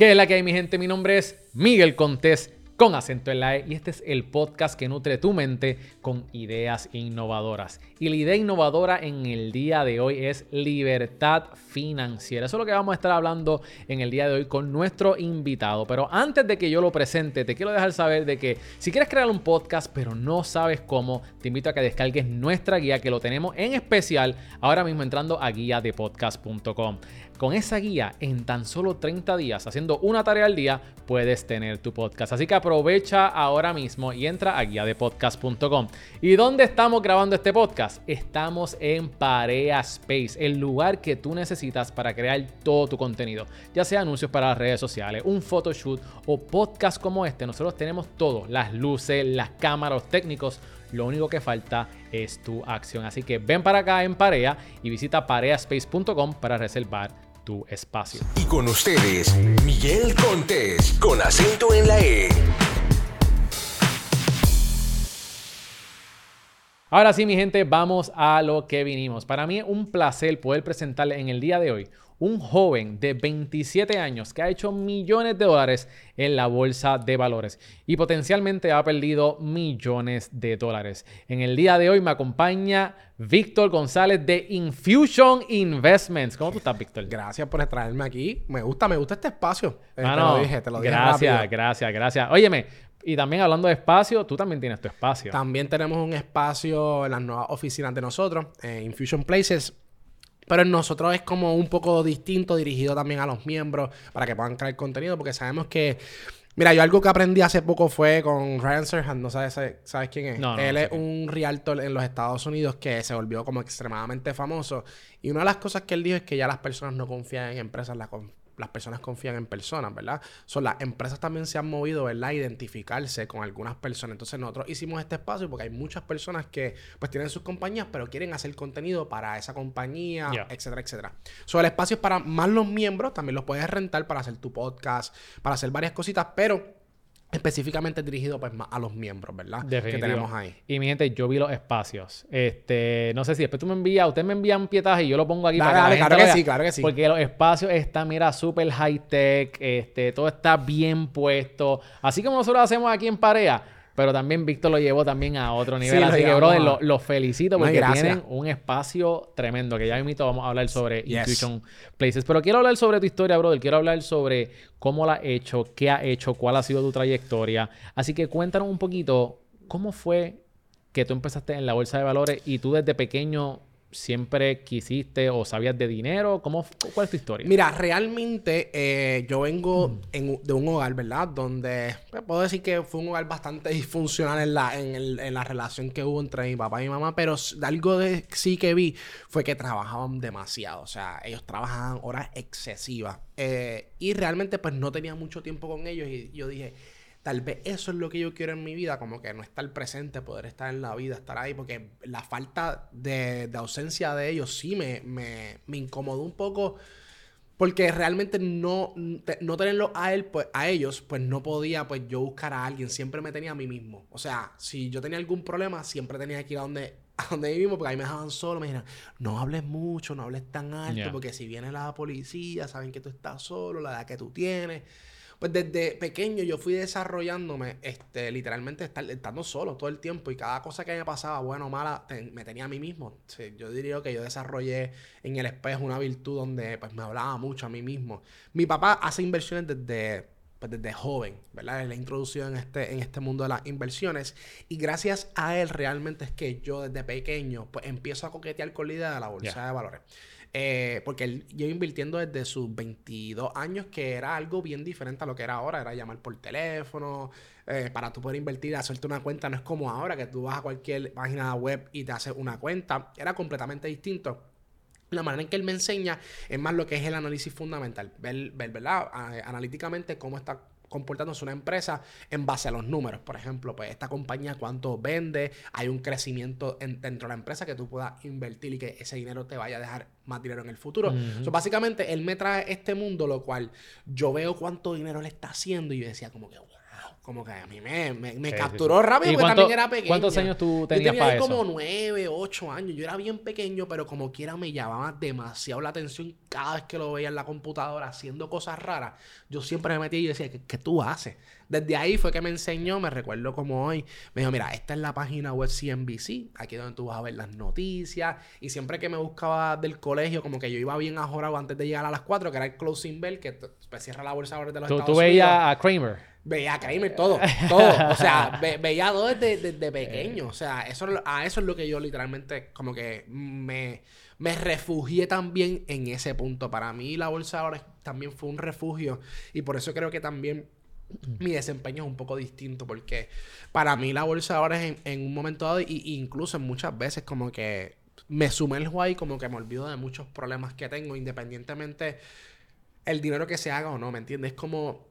¿Qué es la que hay, mi gente? Mi nombre es Miguel Contés con acento en la E y este es el podcast que nutre tu mente con ideas innovadoras. Y la idea innovadora en el día de hoy es libertad financiera. Eso es lo que vamos a estar hablando en el día de hoy con nuestro invitado. Pero antes de que yo lo presente, te quiero dejar saber de que si quieres crear un podcast pero no sabes cómo, te invito a que descargues nuestra guía que lo tenemos en especial ahora mismo entrando a guía de podcast.com. Con esa guía, en tan solo 30 días, haciendo una tarea al día, puedes tener tu podcast. Así que aprovecha ahora mismo y entra a guiadepodcast.com. ¿Y dónde estamos grabando este podcast? Estamos en Parea Space, el lugar que tú necesitas para crear todo tu contenido, ya sea anuncios para las redes sociales, un photoshoot o podcast como este. Nosotros tenemos todo, las luces, las cámaras, los técnicos. Lo único que falta es tu acción. Así que ven para acá en Parea y visita pareaspace.com para reservar tu espacio. Y con ustedes, Miguel Contés, con acento en la E. Ahora sí, mi gente, vamos a lo que vinimos. Para mí es un placer poder presentarle en el día de hoy un joven de 27 años que ha hecho millones de dólares en la bolsa de valores y potencialmente ha perdido millones de dólares. En el día de hoy me acompaña Víctor González de Infusion Investments. ¿Cómo tú estás, Víctor? Gracias por traerme aquí. Me gusta, me gusta este espacio. Eh, te lo dije, te lo dije Gracias, gracias, gracias. Óyeme, y también hablando de espacio, tú también tienes tu espacio. También tenemos un espacio en las nuevas oficinas de nosotros, en Infusion Places. Pero en nosotros es como un poco distinto, dirigido también a los miembros para que puedan crear contenido, porque sabemos que. Mira, yo algo que aprendí hace poco fue con Ryan Serhan, no sabes, sabes quién es. Él es un realtor en los Estados Unidos que se volvió como extremadamente famoso. Y una de las cosas que él dijo es que ya las personas no confían en empresas, las, las personas confían en personas, ¿verdad? Son las empresas también se han movido, ¿verdad? A identificarse con algunas personas. Entonces nosotros hicimos este espacio porque hay muchas personas que pues tienen sus compañías, pero quieren hacer contenido para esa compañía, etcétera, etcétera. So, el espacio es para más los miembros, también los puedes rentar para hacer tu podcast, para hacer varias cositas, pero específicamente dirigido pues a los miembros, ¿verdad? Que tenemos ahí. Y mi gente, yo vi los espacios. Este, no sé si después tú me envías, usted me envían pietaje y yo lo pongo aquí para que claro que sí, claro que sí. Porque los espacios están, mira, súper high tech, este, todo está bien puesto. Así como nosotros hacemos aquí en Parea pero también Víctor lo llevó también a otro nivel. Así que, brother, los felicito porque tienen un espacio tremendo. Que ya mismo vamos a hablar sobre Intuition Places. Pero quiero hablar sobre tu historia, brother. Quiero hablar sobre cómo la has hecho, qué ha hecho, cuál ha sido tu trayectoria. Así que cuéntanos un poquito cómo fue que tú empezaste en la bolsa de valores y tú desde pequeño siempre quisiste o sabías de dinero? ¿Cómo, ¿Cuál es tu historia? Mira, realmente eh, yo vengo de un hogar, ¿verdad? Donde pues, puedo decir que fue un hogar bastante disfuncional en la, en, la relación que hubo entre mi papá y mi mamá, pero algo de sí que vi fue que trabajaban demasiado. O sea, ellos trabajaban horas excesivas. Eh, y realmente pues no tenía mucho tiempo con ellos y yo dije Tal vez eso es lo que yo quiero en mi vida, como que no estar presente, poder estar en la vida, estar ahí, porque la falta de, ausencia de ellos sí me, me, me, incomodó un poco, porque realmente no, no tenerlo a él, pues, a ellos, pues no podía pues yo buscar a alguien, siempre me tenía a mí mismo. O sea, si yo tenía algún problema, siempre tenía que ir a donde a donde mismo, porque ahí me dejaban solo, me dijeron, no hables mucho, no hables tan alto, porque si viene la policía, saben que tú estás solo, la edad que tú tienes. Pues desde pequeño yo fui desarrollándome, este, literalmente estar, estando solo todo el tiempo y cada cosa que me pasaba, bueno o mala, me tenía a mí mismo. yo diría que yo desarrollé en el espejo una virtud donde pues me hablaba mucho a mí mismo. Mi papá hace inversiones desde pues desde joven, ¿verdad? Él ha introducido en este, en este mundo de las inversiones y gracias a él realmente es que yo desde pequeño pues empiezo a coquetear con la idea de la bolsa de valores. Eh, porque él lleva invirtiendo desde sus 22 años, que era algo bien diferente a lo que era ahora. Era llamar por teléfono. Eh, para tú poder invertir, hacerte una cuenta. No es como ahora que tú vas a cualquier página web y te haces una cuenta. Era completamente distinto. La manera en que él me enseña es más lo que es el análisis fundamental. Ver, ver ¿verdad? Analíticamente cómo está comportándose una empresa en base a los números. Por ejemplo, pues esta compañía cuánto vende, hay un crecimiento dentro de la empresa que tú puedas invertir y que ese dinero te vaya a dejar más dinero en el futuro. básicamente, él me trae este mundo, lo cual yo veo cuánto dinero le está haciendo y yo decía como que, como que a mí me, me, me Sí, capturó sí, sí. rápido ¿Y porque cuánto- también era pequeño. cuántos años tú tenías Yo tenía para ahí eso? como nueve, ocho años. Yo era bien pequeño, pero como quiera me llamaba demasiado la atención cada vez que lo veía en la computadora haciendo cosas raras. Yo siempre me metía y decía, ¿qué, qué tú haces? Desde ahí fue que me enseñó, me recuerdo como hoy, me dijo, mira, esta es la página web CNBC, aquí es donde tú vas a ver las noticias. Y siempre que me buscaba del colegio, como que yo iba bien ajorado antes de llegar a las 4, que era el closing bell, que t- pues, cierra la bolsa de los Tú, Estados tú veías a Kramer. Veía a Kramer todo, todo. O sea, ve- veía todo desde, desde pequeño. O sea, eso, a eso es lo que yo literalmente como que me, me refugié también en ese punto. Para mí la bolsa ahora también fue un refugio y por eso creo que también mi desempeño es un poco distinto porque para mí la bolsa ahora es en, en un momento dado y, y incluso en muchas veces como que me sumerjo ahí como que me olvido de muchos problemas que tengo independientemente el dinero que se haga o no, ¿me entiendes? Es como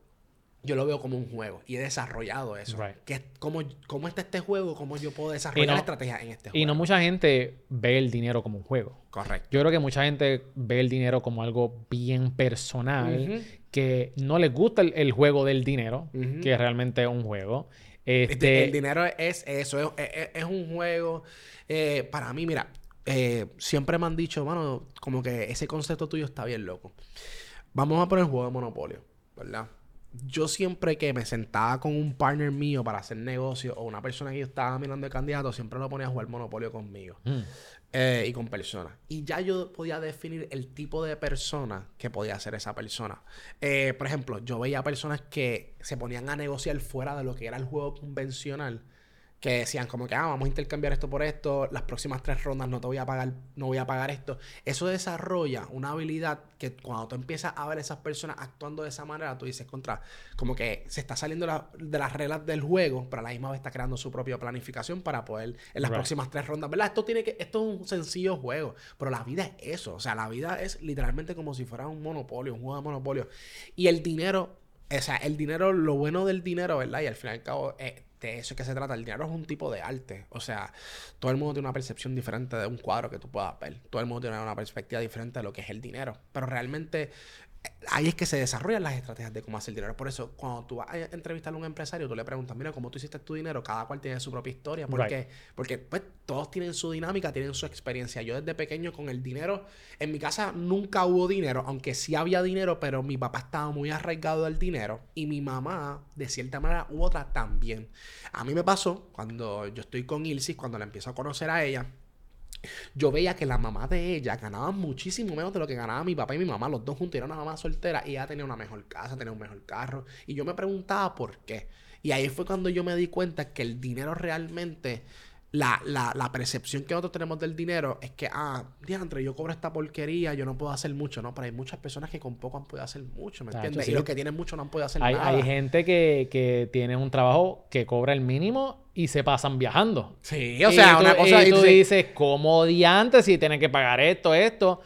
yo lo veo como un juego y he desarrollado eso. Right. Que es cómo, cómo está este juego, cómo yo puedo desarrollar no- estrategias en este juego. Y no mucha gente ve el dinero como un juego. Correcto. Yo creo que mucha gente ve el dinero como algo bien personal, que no les gusta el, el juego del dinero, Ujú. que realmente es un juego. Este, Este, el dinero es eso, es, es- es un juego. eh, para mí, mira, eh, siempre me han dicho, mano, como que ese concepto tuyo está bien loco. Vamos a poner el juego de Monopolio, ¿verdad? Yo siempre que me sentaba con un partner mío para hacer negocio o una persona que yo estaba mirando de candidato, siempre lo ponía a jugar Monopolio conmigo. mm, eh, y con personas. Y ya yo podía definir el tipo de persona que podía ser esa persona. Eh, por ejemplo, yo veía personas que se ponían a negociar fuera de lo que era el juego convencional. Que decían como que, ah, vamos a intercambiar esto por esto, las próximas tres rondas no te voy a pagar, no voy a pagar esto. Eso desarrolla una habilidad que cuando tú empiezas a ver a esas personas actuando de esa manera, tú dices contra, como que se está saliendo la- de las reglas del juego, pero a la misma vez está creando su propia planificación para poder en las Right. próximas tres rondas, ¿verdad? Esto tiene que, esto es un sencillo juego, pero la vida es eso, o sea, la vida es literalmente como si fuera un monopolio, un juego de monopolio. Y el dinero, o sea, el dinero, lo bueno del dinero, ¿verdad? Y al fin y al cabo, eh, de eso es que se trata. El dinero es un tipo de arte. O sea, todo el mundo tiene una percepción diferente de un cuadro que tú puedas ver. Todo el mundo tiene una perspectiva diferente de lo que es el dinero. Pero realmente ahí es que se desarrollan las estrategias de cómo hacer dinero. Por eso, cuando tú vas a entrevistar a un empresario, tú le preguntas, mira, ¿cómo tú hiciste tu dinero? Cada cual tiene su propia historia. ¿Por Right. qué? Porque pues todos tienen su dinámica, tienen su experiencia. Yo desde pequeño con el dinero, en mi casa nunca hubo dinero, aunque sí había dinero, pero mi papá estaba muy arraigado del dinero y mi mamá, de cierta manera u otra, también. A mí me pasó cuando yo estoy con Ilsis, cuando la empiezo a conocer a ella, yo veía que la mamá de ella ganaba muchísimo menos de lo que ganaba mi papá y mi mamá, los dos juntos, era una mamá soltera y ella tenía una mejor casa, tenía un mejor carro. Y yo me preguntaba por qué. Y ahí fue cuando yo me di cuenta que el dinero realmente, la, la, la percepción que nosotros tenemos del dinero es que, ah, diantre, yo cobro esta porquería, yo no puedo hacer mucho, ¿no? Pero hay muchas personas que con poco han podido hacer mucho, ¿me entiendes? sí. Y los que tienen mucho no han podido hacer hay, nada. hay gente que, que tiene un trabajo que cobra el mínimo y se pasan viajando. Sí, o sea, Y tú- una cosa... Y y tú dices, ¿cómo diantes si tienen que pagar esto, esto?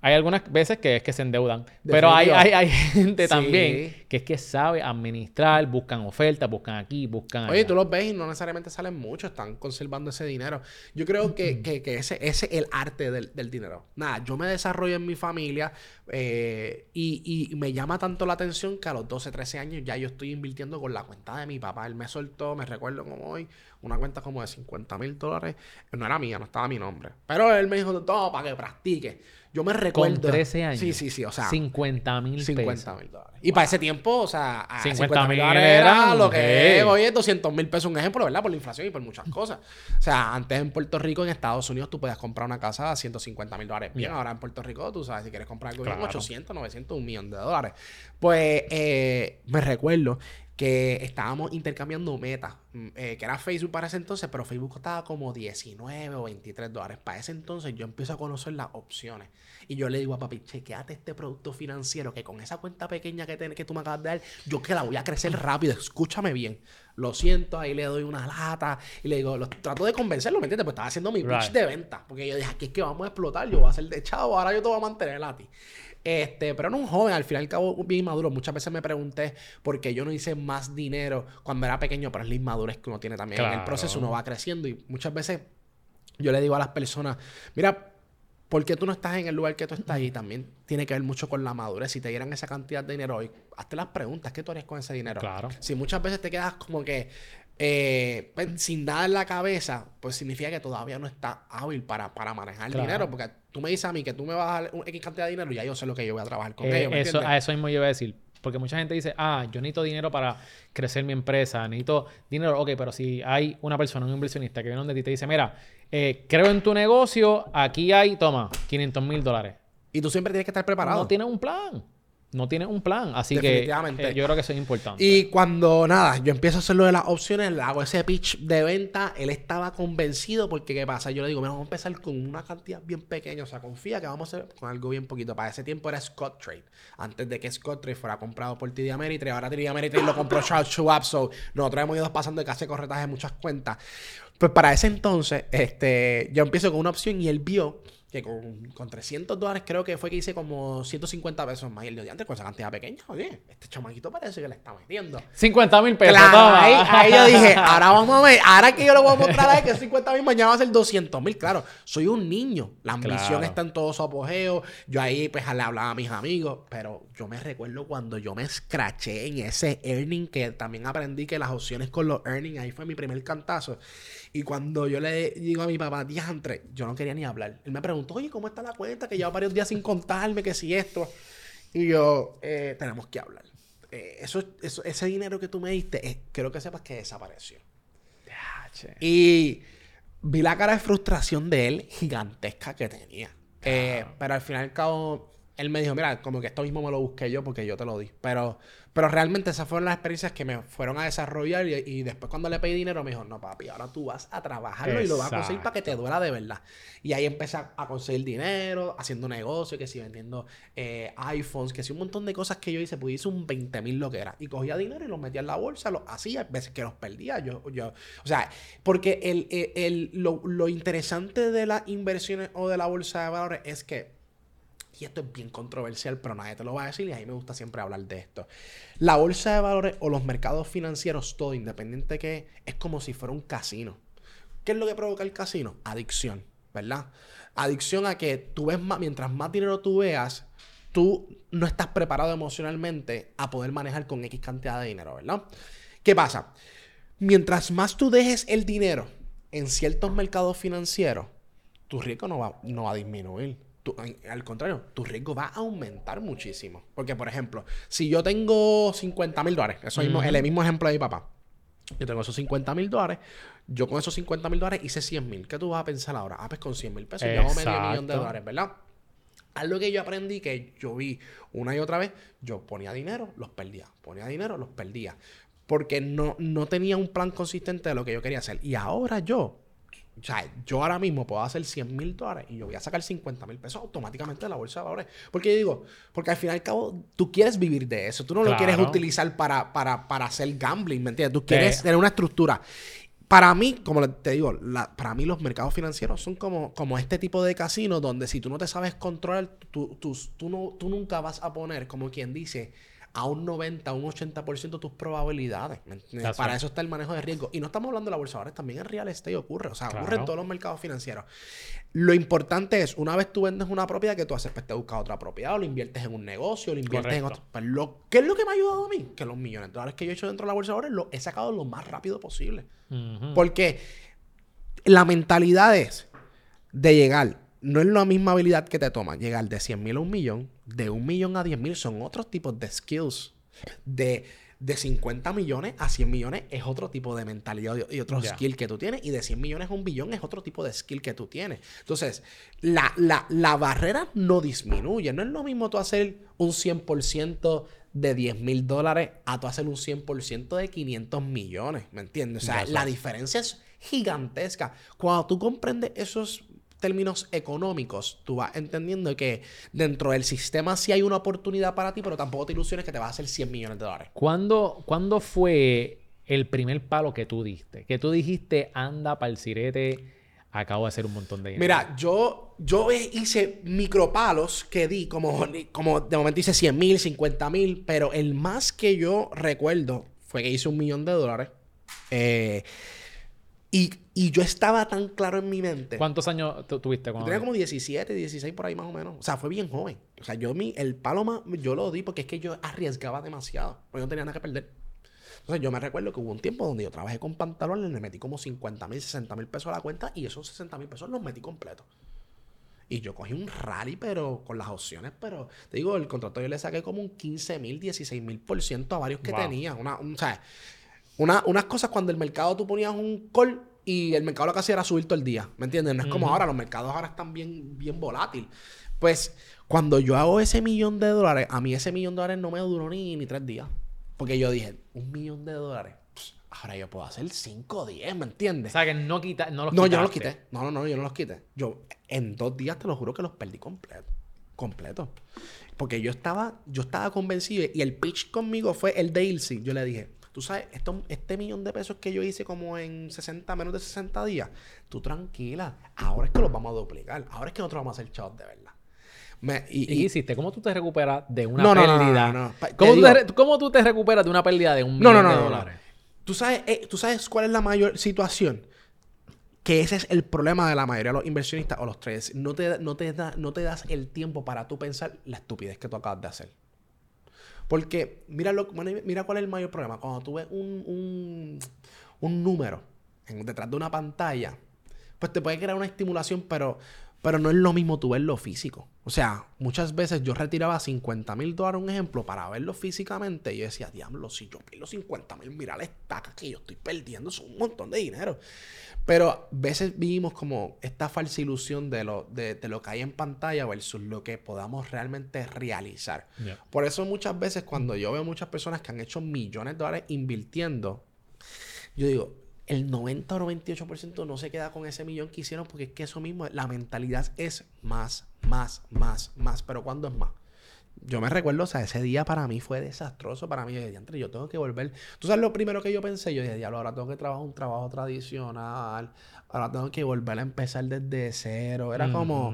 Hay algunas veces que es que se endeudan. Pero hay, hay, hay gente Sí. también que es que sabe administrar, buscan ofertas, buscan aquí, buscan Oye, allá. tú los ves y no necesariamente salen mucho, están conservando ese dinero. Yo creo que, que- que ese, ese es el arte del, del dinero. Nada, yo me desarrollo en mi familia eh, y, y me llama tanto la atención que a los 12, 13 años ya yo estoy invirtiendo con la cuenta de mi papá. Él me soltó, me recuerdo como hoy, una cuenta como de 50 mil dólares. No era mía, no estaba mi nombre. Pero él me dijo, todo para que practique. Yo me recuerdo... Con 13 años. Sí, sí, sí, o sea... 50 mil 50 pesos. mil dólares. Y para ese tiempo, o sea, a 50 mil dólares era lo que es hoy es 200 mil pesos, un ejemplo, ¿verdad? Por la inflación y por muchas cosas. O sea, antes en Puerto Rico, en Estados Unidos, tú podías comprar una casa a 150 mil dólares. Bien, Yeah. ahora en Puerto Rico, tú sabes, si quieres comprar algo Claro. 800, 900, un millón de dólares. Pues eh, me recuerdo que estábamos intercambiando metas, mm, eh, que era Facebook para ese entonces, pero Facebook costaba como 19 o 23 dólares. Para ese entonces yo empiezo a conocer las opciones. Y yo le digo a papi, chequeate este producto financiero que con esa cuenta pequeña que, que tú me acabas de dar, yo que la voy a crecer rápido, escúchame bien. Lo siento, ahí le doy una lata y le digo, lo- trato de convencerlo, ¿me entiendes? Pues estaba haciendo mi pitch Right. de venta. Porque yo dije, aquí es que vamos a explotar, yo voy a ser de chavo, ahora yo te voy a mantener a ti. Este, pero era un joven, al final y al cabo bien maduro. Muchas veces me pregunté por qué yo no hice más dinero cuando era pequeño, pero es la inmadurez que uno tiene también. En el proceso uno va creciendo y muchas veces yo le digo a las personas, mira, ¿Por qué tú no estás en el lugar que tú estás? Y también tiene que ver mucho con la madurez. Si te dieran esa cantidad de dinero hoy, hazte las preguntas. ¿Qué tú harías con ese dinero? Claro. Si muchas veces te quedas como que eh, pues, sin nada en la cabeza, pues significa que todavía no estás hábil para, para manejar el dinero. Porque tú me dices a mí que tú me vas a dar un X cantidad de dinero y ya yo sé lo que yo voy a trabajar con Eh, ellos. ¿me eso, a eso mismo yo iba a decir. Porque mucha gente dice, ah, yo necesito dinero para crecer mi empresa, necesito dinero. Ok, pero si hay una persona, un inversionista que viene donde ti y te dice, mira, eh, creo en tu negocio, aquí hay, toma, 500 mil dólares. Y tú siempre tienes que estar preparado. No tienes un plan. No tienes un plan. Así que eh, yo creo que eso es importante. Y cuando nada, yo empiezo a hacer lo de las opciones, le hago ese pitch de venta, él estaba convencido porque ¿qué pasa? Yo le digo, mira, vamos a empezar con una cantidad bien pequeña, o sea, confía que vamos a hacer con algo bien poquito. Para ese tiempo era Scott Trade, antes de que Scott Trade fuera comprado por TD Ameritrade, ahora TD Ameritrade lo compró Charles Schwab, so nosotros hemos ido pasando de casi corretaje de muchas cuentas. Pues para ese entonces, este, yo empiezo con una opción y él vio que con, con 300 dólares creo que fue que hice como 150 pesos más. Y él dijo, antes con esa cantidad pequeña, oye, este chamaquito parece que le está metiendo. 50 mil pesos. Claro, ahí, ahí yo dije, ahora vamos a ver, ahora que yo lo voy a mostrar a él que es 50 mil, mañana va a ser 200 mil. Claro, soy un niño, la ambición Claro. está en todo su apogeo. Yo ahí pues le hablaba a mis amigos, pero yo me recuerdo cuando yo me escraché en ese earning, que también aprendí que las opciones con los earnings, ahí fue mi primer cantazo. Y cuando yo le digo a mi papá, diantre, yo no quería ni hablar. Él me preguntó, oye, ¿cómo está la cuenta? Que lleva varios días sin contarme, que si esto. Y yo, eh, tenemos que hablar. Eh, eso, eso- ese dinero que tú me diste, eh, quiero que sepas que desapareció. Ah. Y vi la cara de frustración de él gigantesca que tenía. Eh, pero al final y al cabo, él me dijo, mira, como que esto mismo me lo busqué yo porque yo te lo di. Pero, pero realmente esas fueron las experiencias que me fueron a desarrollar y, y después cuando le pedí dinero me dijo, no papi, ahora tú vas a trabajarlo y lo vas a conseguir para que te duela de verdad. Y ahí empecé a, a conseguir dinero, haciendo negocio, que si vendiendo eh, iPhones, que si un montón de cosas que yo hice, pues hice un 20 mil lo que era. Y cogía dinero y los metía en la bolsa, los hacía, veces que los perdía. Yo, yo, o sea, porque el, el- el- lo, lo interesante de las inversiones o de la bolsa de valores es que y esto es bien controversial, pero nadie te lo va a decir y a mí me gusta siempre hablar de esto. La bolsa de valores o los mercados financieros, todo independiente que es como si fuera un casino. ¿Qué es lo que provoca el casino? Adicción, ¿verdad? Adicción a que tú ves más, mientras más dinero tú veas, tú no estás preparado emocionalmente a poder manejar con X cantidad de dinero, ¿verdad? ¿Qué pasa? Mientras más tú dejes el dinero en ciertos mercados financieros, tu riesgo no va, no va a disminuir. Tu- al contrario, tu riesgo va a aumentar muchísimo. Porque, por ejemplo, si yo tengo 50 mil dólares, eso mismo, el mismo ejemplo de mi papá. Yo tengo esos 50 mil dólares. Yo con esos 50 mil dólares hice 100 mil. ¿Qué tú vas a pensar ahora? Ah, pues con 100 mil pesos yo hago medio millón de dólares, ¿verdad? Algo que yo aprendí que yo vi una y otra vez, yo ponía dinero, los perdía. Ponía dinero, los perdía. Porque no, no tenía un plan consistente de lo que yo quería hacer. Y ahora yo, o sea, yo ahora mismo puedo hacer 100 mil dólares y yo voy a sacar 50 mil pesos automáticamente de la bolsa de valores. Porque yo digo, porque al fin y al cabo tú quieres vivir de eso. Tú no lo quieres utilizar para, para, para hacer gambling, ¿me entiendes? Tú quieres tener una estructura. Para mí, como te digo, la- para mí los mercados financieros son como, como este tipo de casinos donde si tú no te sabes controlar, tú, tú, tú no, tú nunca vas a poner, como quien dice, a un 90, a un 80% tus probabilidades. Para right. eso está el manejo de riesgo. Y no estamos hablando de la bolsa de valores, también en real estate ocurre. O sea, ocurre en todos los mercados financieros. Lo importante es, una vez tú vendes una propiedad, que tú haces, pues te buscas otra propiedad, o lo inviertes en un negocio, o lo inviertes en otro. Pues lo, ¿Qué es lo que me ha ayudado a mí? Que los millones de dólares que yo he hecho dentro de la bolsa valores los he sacado lo más rápido posible. Porque la mentalidad es de llegar. No es la misma habilidad que te toma llegar de 100 mil a un millón, de un millón a 10 mil son otros tipos de skills. De, de 50 millones a 100 millones es otro tipo de mentalidad y otro skill que tú tienes. Y de 100 millones a un billón es otro tipo de skill que tú tienes. Entonces, la, la, la barrera no disminuye. No es lo mismo tú hacer un 100% de 10 mil dólares a tú hacer un 100% de 500 millones. ¿Me entiendes? O sea, la diferencia es gigantesca. Cuando tú comprendes esos términos económicos, tú vas entendiendo que dentro del sistema sí hay una oportunidad para ti, pero tampoco te ilusiones que te vas a hacer 100 millones de dólares. ¿Cuándo, cuándo fue el primer palo que tú diste? Que tú dijiste, anda para el sirete, acabo de hacer un montón de dinero. Mira, yo, yo hice micropalos que di, como, como de momento hice 100 mil, 50 mil, pero el más que yo recuerdo fue que hice un millón de dólares. Eh, Y, y yo estaba tan claro en mi mente. ¿Cuántos años tu- tuviste Yo cuando tenía como 17, 16 por ahí más o menos. O sea, fue bien joven. O sea, yo mi, el palo más, yo lo di porque es que yo arriesgaba demasiado. Porque no tenía nada que perder. Entonces yo me recuerdo que hubo un tiempo donde yo trabajé con pantalones, le metí como 50 mil, 60 mil pesos a la cuenta y esos 60 mil pesos los metí completos. Y yo cogí un rally, pero con las opciones, pero te digo, el contrato yo le saqué como un 15 mil, 16 mil por ciento a varios que Wow. tenía. Una, un- o sea, una- unas cosas cuando el mercado tú ponías un call y el mercado lo que hacía era subir todo el día. ¿Me entiendes? No es como ahora, los mercados ahora están bien, bien volátiles. Pues cuando yo hago ese millón de dólares, a mí ese millón de dólares no me duró ni, ni tres días. Porque yo dije, un millón de dólares, pss, ahora yo puedo hacer 5 o 10, ¿me O entiendes? sea, que no, quita, no los No, yo no los quité. No, no, no, yo no los quité. Yo en dos días te lo juro que los perdí completo. Completo. Porque yo estaba, yo estaba convencido y el pitch conmigo fue el de Ilse. Yo le dije, tú sabes, esto, este millón de pesos que yo hice como en 60, menos de 60 días, tú tranquila, ahora es que los vamos a duplicar. Ahora es que nosotros vamos a hacer chavos de verdad. Me- y, ¿Y qué y- hiciste? ¿Cómo tú te recuperas de una No, no, no, no, pérdida? no, no. ¿Cómo, tú digo- te, cómo tú te recuperas de una pérdida de un millón de no, no. dólares? ¿Tú sabes, eh, ¿Tú sabes cuál es la mayor situación? Que ese es el problema de la mayoría de los inversionistas o los traders. No te, no te, da, no te das el tiempo para tú pensar la estupidez que tú acabas de hacer. Porque mira, lo, mira cuál es el mayor problema. Cuando tú ves un, un, un número en- detrás de una pantalla, pues te puede crear una estimulación, pero, pero no es lo mismo tú verlo físico. O sea, muchas veces yo retiraba 50 mil dólares, un ejemplo, para verlo físicamente. Y yo decía, diablo, si yo pierdo 50 mil, mira la estaca que yo estoy perdiendo, es un montón de dinero. Pero a veces vivimos como esta falsa ilusión de lo, de, de lo que hay en pantalla versus lo que podamos realmente realizar. Por eso muchas veces cuando yo veo muchas personas que han hecho millones de dólares invirtiendo, yo digo, el 90 o 98% no se queda con ese millón que hicieron porque es que eso mismo, la mentalidad es más, más, más, más. Pero ¿cuándo es más? Yo me recuerdo, o sea, ese día para mí fue desastroso. Para mí, yo dije, "Diantre, yo tengo que volver. ¿Tú sabes lo primero que yo pensé? Yo dije, diablo, ahora tengo que trabajar un trabajo tradicional. Ahora tengo que volver a empezar desde cero. Era como...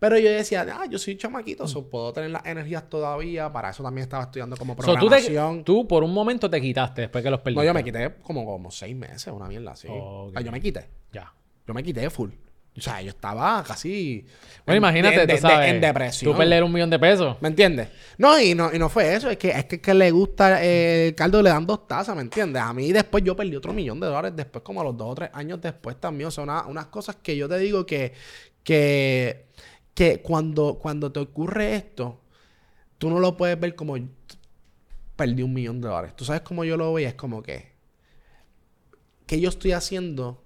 Pero yo decía, ah, yo soy chamaquito, so puedo tener las energías todavía. Para eso también estaba estudiando como So, tú, te- programación. tú por un momento te quitaste después que los perdiste. No, yo me quité como, como seis meses, una mierda así. Ok. O sea, yo me quité. Ya. Yo me quité full. O sea, yo estaba casi... Bueno, en- imagínate, de- tú de- sabes. en depresión. Tú perder un millón de pesos. ¿Me entiendes? No y, no, y no fue eso. Es que es que, que le gusta eh, el caldo le dan dos tazas, ¿me entiendes? A mí después yo perdí otro millón de dólares después, como a los dos o tres años después también. O sea, una- unas cosas que yo te digo que... Que, que cuando, cuando te ocurre esto, tú no lo puedes ver como perdí un millón de dólares. Tú sabes cómo yo lo veo y es como que... ¿Qué yo estoy haciendo?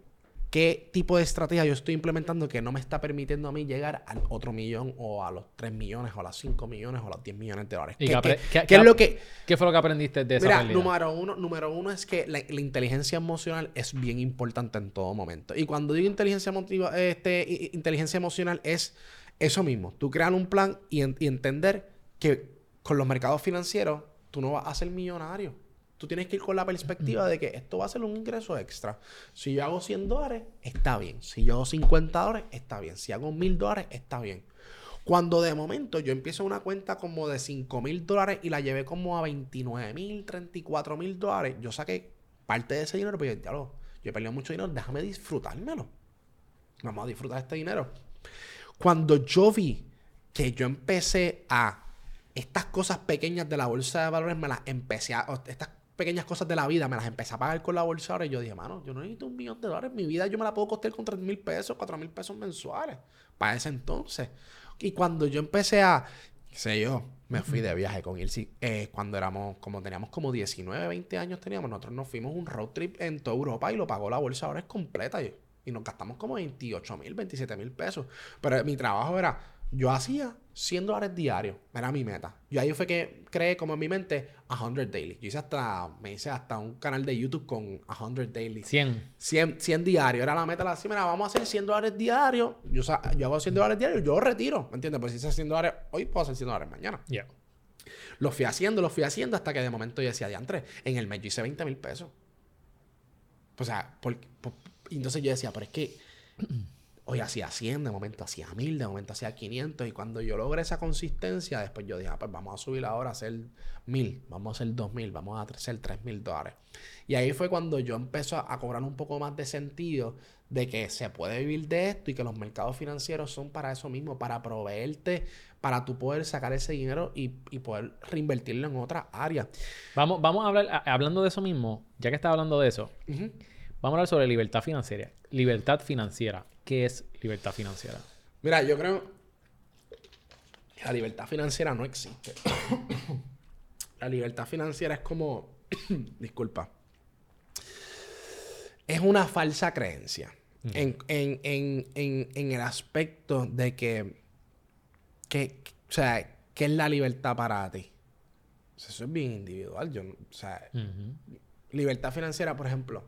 ¿Qué tipo de estrategia yo estoy implementando que no me está permitiendo a mí llegar al otro millón o a los 3 millones o a los 5 millones o a los 10 millones de dólares? ¿Y ¿Qué, qué qué- qué- es lo que...? ¿Qué fue lo que aprendiste de esa Mira, número uno, número uno es que la, la inteligencia emocional es bien importante en todo momento. Y cuando digo inteligencia, emotiva, este, inteligencia emocional es eso mismo. Tú crear un plan y, en- y entender que con los mercados financieros tú no vas a ser millonario. Tú tienes que ir con la perspectiva de que esto va a ser un ingreso extra. Si yo hago 100 dólares, está bien. Si yo hago 50 dólares, está bien. Si hago 1000 dólares, está bien. Cuando de momento yo empiezo una cuenta como de 5 mil dólares y la llevé como a 29 mil, 34 mil dólares, yo saqué parte de ese dinero, pero yo, "Diablo, yo he perdido mucho dinero, déjame disfrutármelo. Vamos a disfrutar este dinero. Cuando yo vi que yo empecé a estas cosas pequeñas de la bolsa de valores, me las empecé a. Estas pequeñas cosas de la vida, me las empecé a pagar con la bolsa ahora y yo dije, mano, yo no necesito un millón de dólares. Mi vida yo me la puedo costear con 3 mil pesos, 4 mil pesos mensuales. Para ese entonces. Y cuando yo empecé a. qué sé yo, me fui de viaje con Ilse. eh, cuando éramos, como teníamos como 19, 20 años teníamos, nosotros nos fuimos un road trip en toda Europa y lo pagó la bolsa ahora es completa. Y, y nos gastamos como 28 mil, 27 mil pesos. Pero mi trabajo era, yo hacía 100 dólares diarios, era mi meta. Yo ahí fue que creé como en mi mente 100 daily. Yo hice hasta, me hice hasta un canal de YouTube con 100 daily. 100. 100, 100 diarios. Era la meta, la así, mira, vamos a hacer 100 dólares diarios. Yo, yo hago 100 dólares diarios, yo retiro, ¿me entiendes? Pues si hice 100 dólares hoy, puedo hacer 100 dólares mañana. Ya. Lo fui haciendo, lo fui haciendo hasta que de momento yo decía, diantre, en el mes yo hice 20 mil pesos. O sea, por, por- entonces yo decía, pero es que Hoy hacía 100, de momento hacía 1000, de momento hacía 500. Y cuando yo logré esa consistencia, después yo dije, ah, pues vamos a subir ahora a hacer 1000, vamos a hacer 2000, vamos a hacer 3000 dólares. Y ahí fue cuando yo empecé a cobrar un poco más de sentido de que se puede vivir de esto y que los mercados financieros son para eso mismo, para proveerte, para tú poder sacar ese dinero y, poder reinvertirlo en otra área. Vamos, vamos a hablar, hablando de eso mismo, ya que estás hablando de eso, vamos a hablar sobre libertad financiera. Libertad financiera. ¿Qué es libertad financiera? Mira, yo creo que la libertad financiera no existe. la libertad financiera es como, disculpa, es una falsa creencia en, el aspecto de que, que, o sea, ¿qué es la libertad para ti? eso es bien individual. Yo, o sea, libertad financiera, por ejemplo,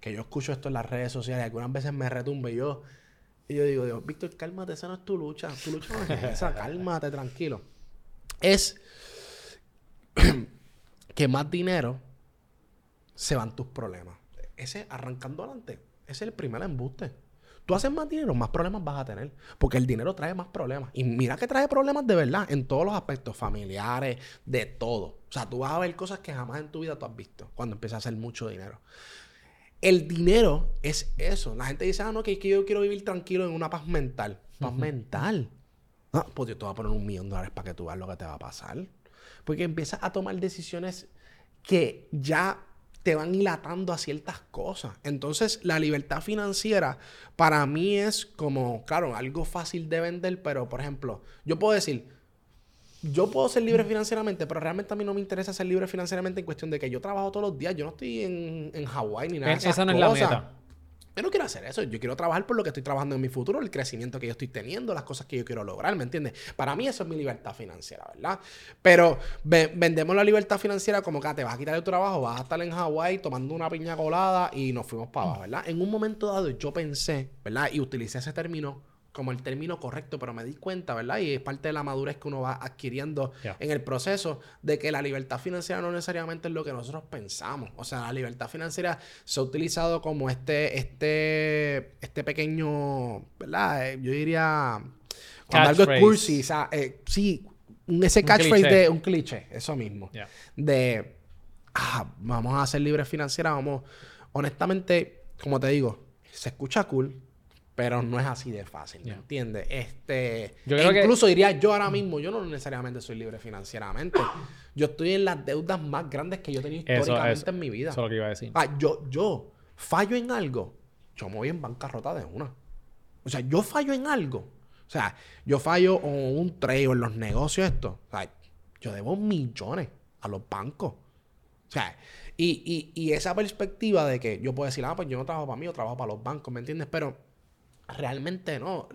que yo escucho esto en las redes sociales, algunas veces me retumbe y yo, y yo digo, Dios, Víctor, cálmate, esa no es tu lucha. Tu lucha no es esa, cálmate, tranquilo. Es que más dinero se van tus problemas. Ese, arrancando adelante, ese es el primer embuste. Tú haces más dinero, más problemas vas a tener. Porque el dinero trae más problemas. Y mira que trae problemas de verdad en todos los aspectos familiares, de todo. O sea, tú vas a ver cosas que jamás en tu vida tú has visto cuando empiezas a hacer mucho dinero. El dinero es eso. La gente dice, ah, no, que, es que yo quiero vivir tranquilo en una paz mental. Paz mental. No, pues yo te voy a poner un millón de dólares para que tú veas lo que te va a pasar. Porque empiezas a tomar decisiones que ya te van hilatando a ciertas cosas. Entonces, la libertad financiera para mí es como, claro, algo fácil de vender, pero por ejemplo, yo puedo decir, yo puedo ser libre financieramente, pero realmente a mí no me interesa ser libre financieramente en cuestión de que yo trabajo todos los días. Yo no estoy en, en Hawái ni nada de Esa no es la meta. Yo no quiero hacer eso. Yo quiero trabajar por lo que estoy trabajando en mi futuro, el crecimiento que yo estoy teniendo, las cosas que yo quiero lograr, ¿me entiendes? Para mí eso es mi libertad financiera, ¿verdad? Pero vendemos la libertad financiera como que ah, te vas a quitar el trabajo, vas a estar en Hawái tomando una piña colada y nos fuimos para abajo, ¿verdad? En un momento dado yo pensé, ¿verdad? Y utilicé ese término como el término correcto, pero me di cuenta, ¿verdad? Y es parte de la madurez que uno va adquiriendo en el proceso de que la libertad financiera no necesariamente es lo que nosotros pensamos. O sea, la libertad financiera se ha utilizado como este, este, este pequeño, ¿verdad? Eh, yo diría, cuando algo es cursi, o sea, eh, sí, ese catchphrase de un cliché, eso mismo. De, ah, vamos a ser libres financieras, vamos, honestamente, como te digo, se escucha cool, pero no es así de fácil, ¿me entiendes? Este, incluso diría yo ahora mismo, yo no necesariamente soy libre financieramente. Yo estoy en las deudas más grandes que yo he tenido históricamente en mi vida. Eso es lo que iba a decir. Ah, yo, yo fallo en algo, yo me voy en bancarrota de una. O sea, yo fallo en algo. O sea, yo fallo en un trade o en los negocios esto. O sea, yo debo millones a los bancos. O sea, y, y, y esa perspectiva de que yo puedo decir, ah, pues yo no trabajo para mí, yo trabajo para los bancos, ¿me entiendes? Pero Realmente no.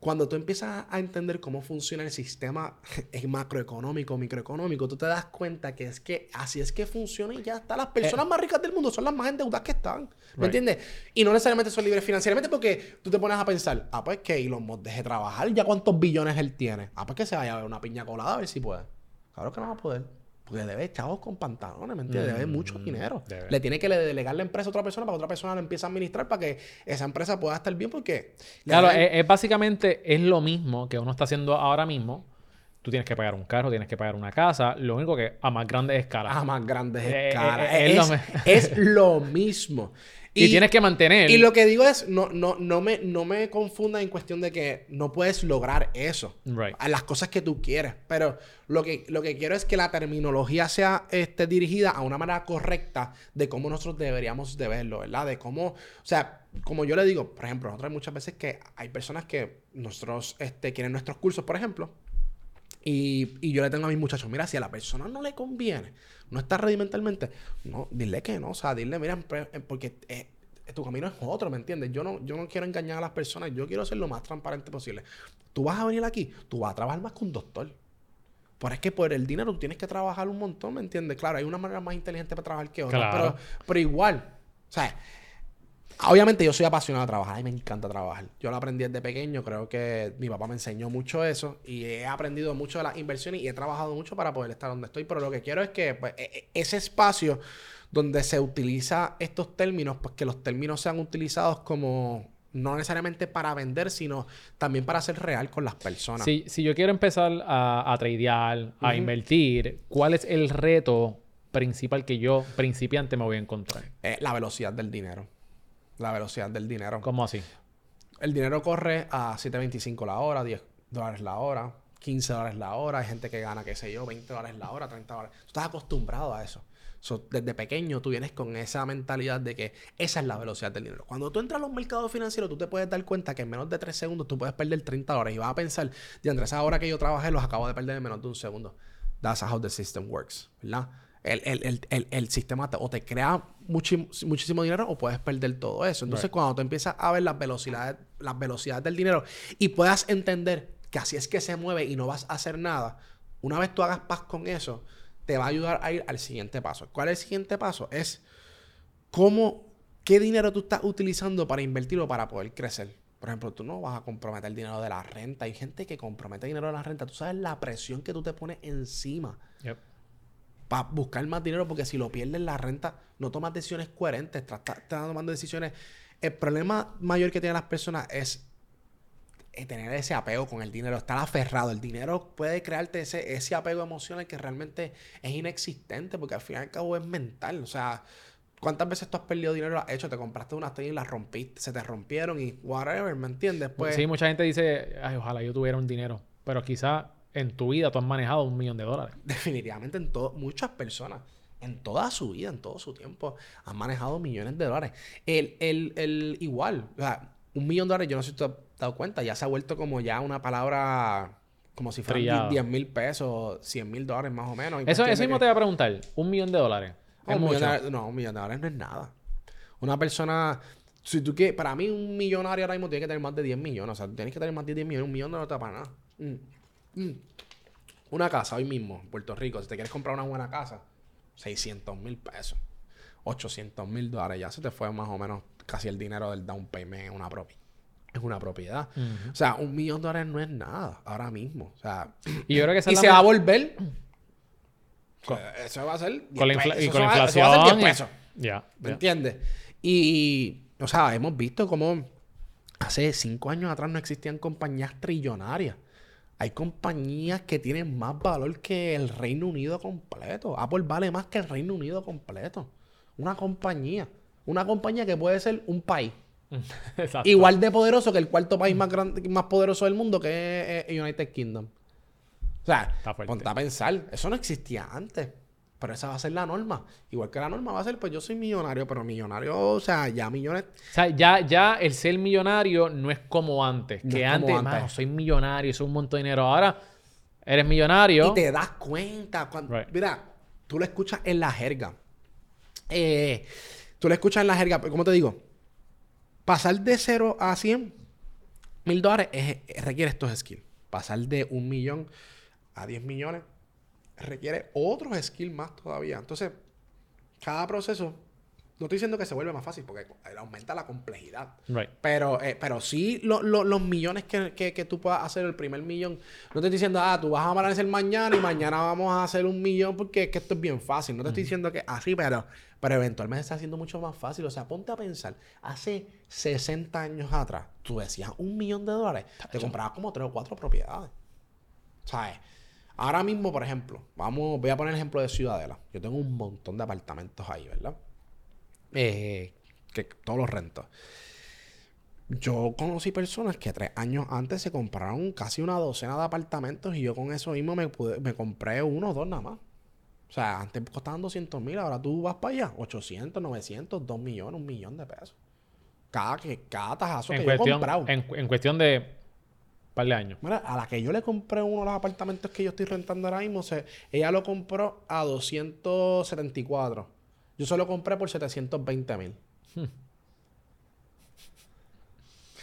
cuando tú empiezas a entender cómo funciona el sistema macroeconómico, microeconómico, tú te das cuenta que es que así es que funciona y ya está. Las personas eh. más ricas del mundo son las más endeudadas que están. ¿Me entiendes? Y no necesariamente son libres financieramente porque tú te pones a pensar, ah, pues que Elon Musk deje trabajar, ya cuántos billones él tiene. Ah, pues que se vaya a ver una piña colada a ver si puede. Claro que no va a poder. Porque debe chavos con pantalones, ¿me entiendes? debe mucho mm, dinero. Le tiene que delegar la empresa a otra persona para que otra persona lo empiece a administrar para que esa empresa pueda estar bien porque... Claro, es, básicamente es lo mismo que uno está haciendo ahora mismo. Tú tienes que pagar un carro, tienes que pagar una casa. Lo único que a más grandes escalas. A más grandes eh, escalas. Eh, eh, es, lo mismo. Y, tienes que mantener. Y lo que digo es, no, no, no, me, no me confunda en cuestión de que no puedes lograr eso. A las cosas que tú quieres. Pero lo que, lo que quiero es que la terminología sea este, dirigida a una manera correcta de cómo nosotros deberíamos de verlo, ¿verdad? De cómo, o sea, como yo le digo, por ejemplo, nosotros muchas veces que hay personas que nosotros este, quieren nuestros cursos, por ejemplo, y, y, yo le tengo a mis muchachos, mira, si a la persona no le conviene, no está ready mentalmente, no, dile que no, o sea, dile, mira, eh, porque eh, tu camino es otro, ¿me entiendes? Yo no, yo no quiero engañar a las personas, yo quiero ser lo más transparente posible. Tú vas a venir aquí, tú vas a trabajar más que un doctor. Pero es que por el dinero tú tienes que trabajar un montón, ¿me entiendes? Claro, hay una manera más inteligente para trabajar que otra, pero, pero igual, o sea, Obviamente yo soy apasionado de trabajar y me encanta trabajar. Yo lo aprendí desde pequeño, creo que mi papá me enseñó mucho eso y he aprendido mucho de las inversiones y he trabajado mucho para poder estar donde estoy, pero lo que quiero es que pues, e, e, ese espacio donde se utiliza estos términos, pues que los términos sean utilizados como No necesariamente para vender, sino también para ser real con las personas. Si, si yo quiero empezar a, a tradear, a invertir, ¿cuál es el reto principal que yo, principiante, me voy a encontrar? Eh, la velocidad del dinero. La velocidad del dinero. ¿Cómo así? El dinero corre a 7.25 la hora, 10 dólares la hora, 15 dólares la hora. Hay gente que gana, qué sé yo, 20 dólares la hora, 30 dólares. Tú estás acostumbrado a eso. So, desde pequeño tú vienes con esa mentalidad de que esa es la velocidad del dinero. Cuando tú entras a los mercados financieros, tú te puedes dar cuenta que en menos de 3 segundos tú puedes perder 30 dólares y vas a pensar, de Andrés, esa hora que yo trabajé los acabo de perder en menos de un segundo. That's how the system works, ¿verdad? El, el, el, el, el sistema te, o te crea muchísimo dinero o puedes perder todo eso. Entonces, Right. cuando tú empiezas a ver las velocidades, las velocidades del dinero y puedas entender que así es que se mueve y no vas a hacer nada, una vez tú hagas paz con eso, te va a ayudar a ir al siguiente paso. ¿Cuál es el siguiente paso? Es cómo, qué dinero tú estás utilizando para invertir o para poder crecer. Por ejemplo, tú no vas a comprometer dinero de la renta. Hay gente que compromete dinero de la renta. Tú sabes la presión que tú te pones encima Yep. Para buscar más dinero porque si lo pierdes la renta no tomas decisiones coherentes, estás, estás- tomando decisiones. El problema mayor que tienen las personas es eh, tener ese apego con el dinero, estar aferrado. El dinero puede crearte ese, ese apego emocional que realmente es inexistente porque al fin y al cabo es mental. O sea, ¿cuántas veces tú has perdido dinero? Lo has hecho, te compraste unas tenis y las rompiste, se te rompieron y whatever, ¿me entiendes? Pues, sí, mucha gente dice, ay, ojalá yo tuviera un dinero. Pero quizá en tu vida tú has manejado un millón de dólares. definitivamente en todo, muchas personas, en toda su vida, en todo su tiempo, han manejado millones de dólares. El, el, el igual, o sea, un millón de dólares, yo no sé si te has dado cuenta, ya se ha vuelto como ya una palabra como si fueran Trillado. 10 mil pesos, 100 mil dólares más o menos. Eso, eso mismo que- te voy a preguntar. Un millón de dólares. Es un millón mucho. de dólares- no, un millón de dólares no es nada. Una persona, si tú quieres, para mí un millonario ahora mismo tiene que tener más de 10 millones. O sea, tú tienes que tener más de 10 millones. Un millón no te da para nada. Mm. Mm. Una casa hoy mismo en Puerto Rico, si te quieres comprar una buena casa, 600 mil pesos, 800 mil dólares, ya se te fue más o menos casi el dinero del down payment en una propiedad. Es una propiedad. O sea, un millón de dólares no es nada ahora mismo. O sea, Y yo creo que y se va a volver. O sea, Eso va a ser. 10 con la infla- y con eso inflación. va a ser 10 y- pesos. Ya. ¿Me entiendes? Y, o sea, hemos visto cómo hace cinco años atrás no existían compañías trillonarias. Hay compañías que tienen más valor que el Reino Unido completo. Apple vale más que el Reino Unido completo. Una compañía. Una compañía que puede ser un país. Exacto. Igual de poderoso que el cuarto país más grande, más poderoso del mundo, que es eh, United Kingdom. O sea, ponte a pensar, eso no existía antes. Pero esa va a ser la norma. Igual que la norma va a ser, pues yo soy millonario, pero millonario, o sea, ya millones. O sea, ya, ya el ser millonario no es como antes. No que antes, antes. mano, soy millonario, soy un montón de dinero. Ahora eres millonario. Y te das cuenta. Cuando, Right. Mira, tú lo escuchas en la jerga. Eh, tú lo escuchas en la jerga, pero como te digo, pasar de 0 a 100 mil dólares es- es- requiere estos skills. Pasar de un millón a 10 millones requiere otros skills más todavía. Entonces, cada proceso, no estoy diciendo que se vuelve más fácil porque aumenta la complejidad. Right. Pero, eh, pero sí lo- lo- los millones que, que- que tú puedas hacer, el primer millón. No te estoy diciendo, ah, tú vas a amanecer mañana y mañana vamos a hacer un millón porque es que esto es bien fácil. No te estoy diciendo que así, pero, pero eventualmente está haciendo mucho más fácil. O sea, ponte a pensar, hace 60 años atrás, tú decías un millón de dólares, te comprabas como tres o cuatro propiedades. ¿Sabes? Ahora mismo, por ejemplo, vamos, voy a poner el ejemplo de Ciudadela. Yo tengo un montón de apartamentos ahí, ¿verdad? Eh, que todos los rentos. Yo conocí personas que tres años antes se compraron casi una docena de apartamentos y yo con eso mismo me, pude- me compré uno o dos nada más. O sea, antes costaban 200 mil, ahora tú vas para allá, 800, 900, 2 millones, un millón de pesos. Cada, cada tajazo En que yo he cuestión, comprado. en, en cuestión de par de años. Mira, a la que yo le compré uno de los apartamentos que yo estoy rentando ahora mismo, se- ella lo compró a 274. Yo se lo compré por 720 mil. Hmm.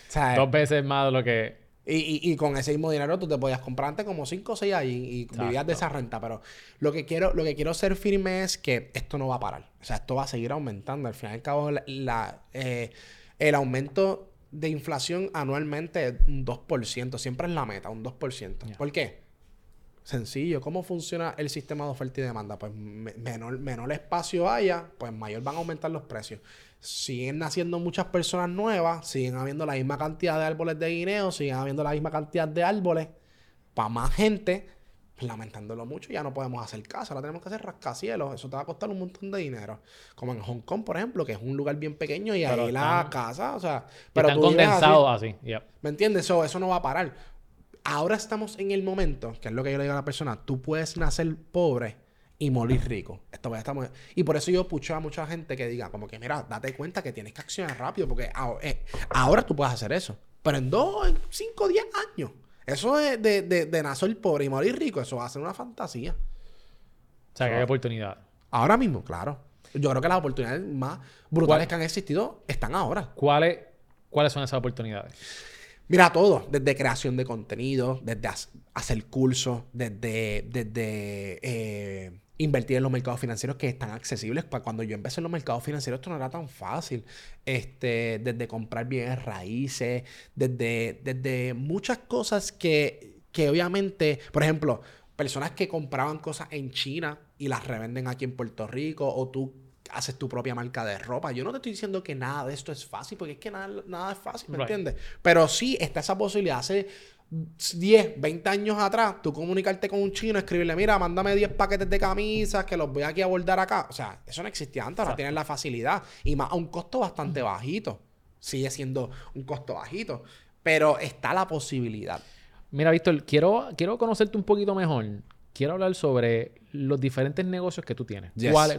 O sea, Dos veces más de lo que. y, y- y con ese mismo dinero tú te podías comprar antes como 5 o 6 ahí y, vivías de esa renta. Pero lo que quiero, lo que quiero ser firme es que esto no va a parar. O sea, esto va a seguir aumentando. Al fin y al cabo, la, la, eh, el aumento de inflación anualmente es un 2%. Siempre es la meta, un 2%. ¿Por qué? Sencillo. ¿Cómo funciona el sistema de oferta y demanda? Pues menor, menor espacio haya, pues mayor van a aumentar los precios. Siguen naciendo muchas personas nuevas, siguen habiendo la misma cantidad de árboles de guineo, siguen habiendo la misma cantidad de árboles para más gente. Lamentándolo mucho, ya no podemos hacer caso. Ahora tenemos que hacer rascacielos. Eso te va a costar un montón de dinero. Como en Hong Kong, por ejemplo, que es un lugar bien pequeño y ahí la casa, o sea. Pero están condensados así. ¿Me entiendes? Eso, eso no va a parar. Ahora estamos en el momento, que es lo que yo le digo a la persona, tú puedes nacer pobre y morir rico. Esto estamos... Y por eso yo pucho a mucha gente que diga, como que, mira, date cuenta que tienes que accionar rápido, porque eh, ahora tú puedes hacer eso. Pero en dos, en cinco, diez años, eso de, de, de, nacer pobre y morir rico, eso va a ser una fantasía. O sea, que hay oportunidades. Ahora mismo, claro. Yo creo que las oportunidades más brutales que han existido están ahora. ¿Cuáles, ¿Cuáles son esas oportunidades? Mira, todo, desde creación de contenido, desde hacer cursos, desde, desde eh, invertir en los mercados financieros que están accesibles. Cuando yo empecé en los mercados financieros esto no era tan fácil. Este, desde comprar bienes raíces, desde, desde muchas cosas que, que obviamente, por ejemplo, personas que compraban cosas en China y las revenden aquí en Puerto Rico, o tú haces tu propia marca de ropa. Yo no te estoy diciendo que nada de esto es fácil, porque es que nada, nada es fácil, ¿me entiendes? Pero sí está esa posibilidad. Hace 10, 20 años atrás, tú comunicarte con un chino, escribirle, mira, mándame 10 paquetes de camisas que los voy aquí a bordar acá. O sea, eso no existía antes, ahora tienes la facilidad. Y más a un costo bastante bajito. Sigue siendo un costo bajito. Pero está la posibilidad. Mira, Víctor, quiero, quiero conocerte un poquito mejor quiero hablar sobre los diferentes negocios que tú tienes.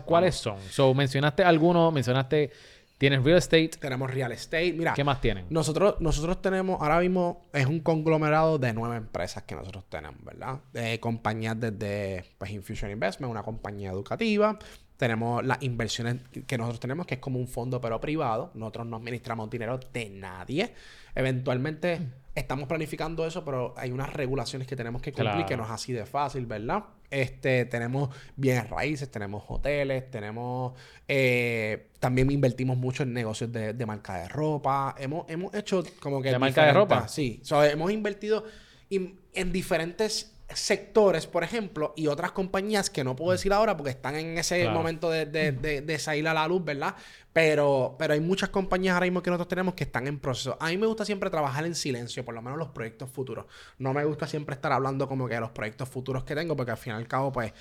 ¿Cuáles, son? So, mencionaste algunos, mencionaste, tienes real estate. Tenemos real estate. Mira, ¿qué más tienen? Nosotros, nosotros tenemos, ahora mismo es un conglomerado de nueve empresas que nosotros tenemos, ¿verdad? De compañías desde pues, Infusion Investment, una compañía educativa. Tenemos las inversiones que nosotros tenemos, que es como un fondo pero privado. Nosotros no administramos dinero de nadie. Eventualmente estamos planificando eso, pero hay unas regulaciones que tenemos que cumplir que no es así de fácil, ¿verdad? Este, tenemos bienes raíces, tenemos hoteles, tenemos... Eh, también invertimos mucho en negocios de, marca de ropa. Hemos, hemos hecho como que... ¿De marca de ropa? Sí. hemos invertido en diferentes sectores, por ejemplo, y otras compañías que no puedo decir ahora porque están en ese momento de, de, salir a la luz, ¿verdad? Pero, pero hay muchas compañías ahora mismo que nosotros tenemos que están en proceso. A mí me gusta siempre trabajar en silencio, por lo menos los proyectos futuros. No me gusta siempre estar hablando como que de los proyectos futuros que tengo, porque al fin y al cabo, pues,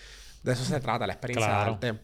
de eso se trata, la experiencia de arte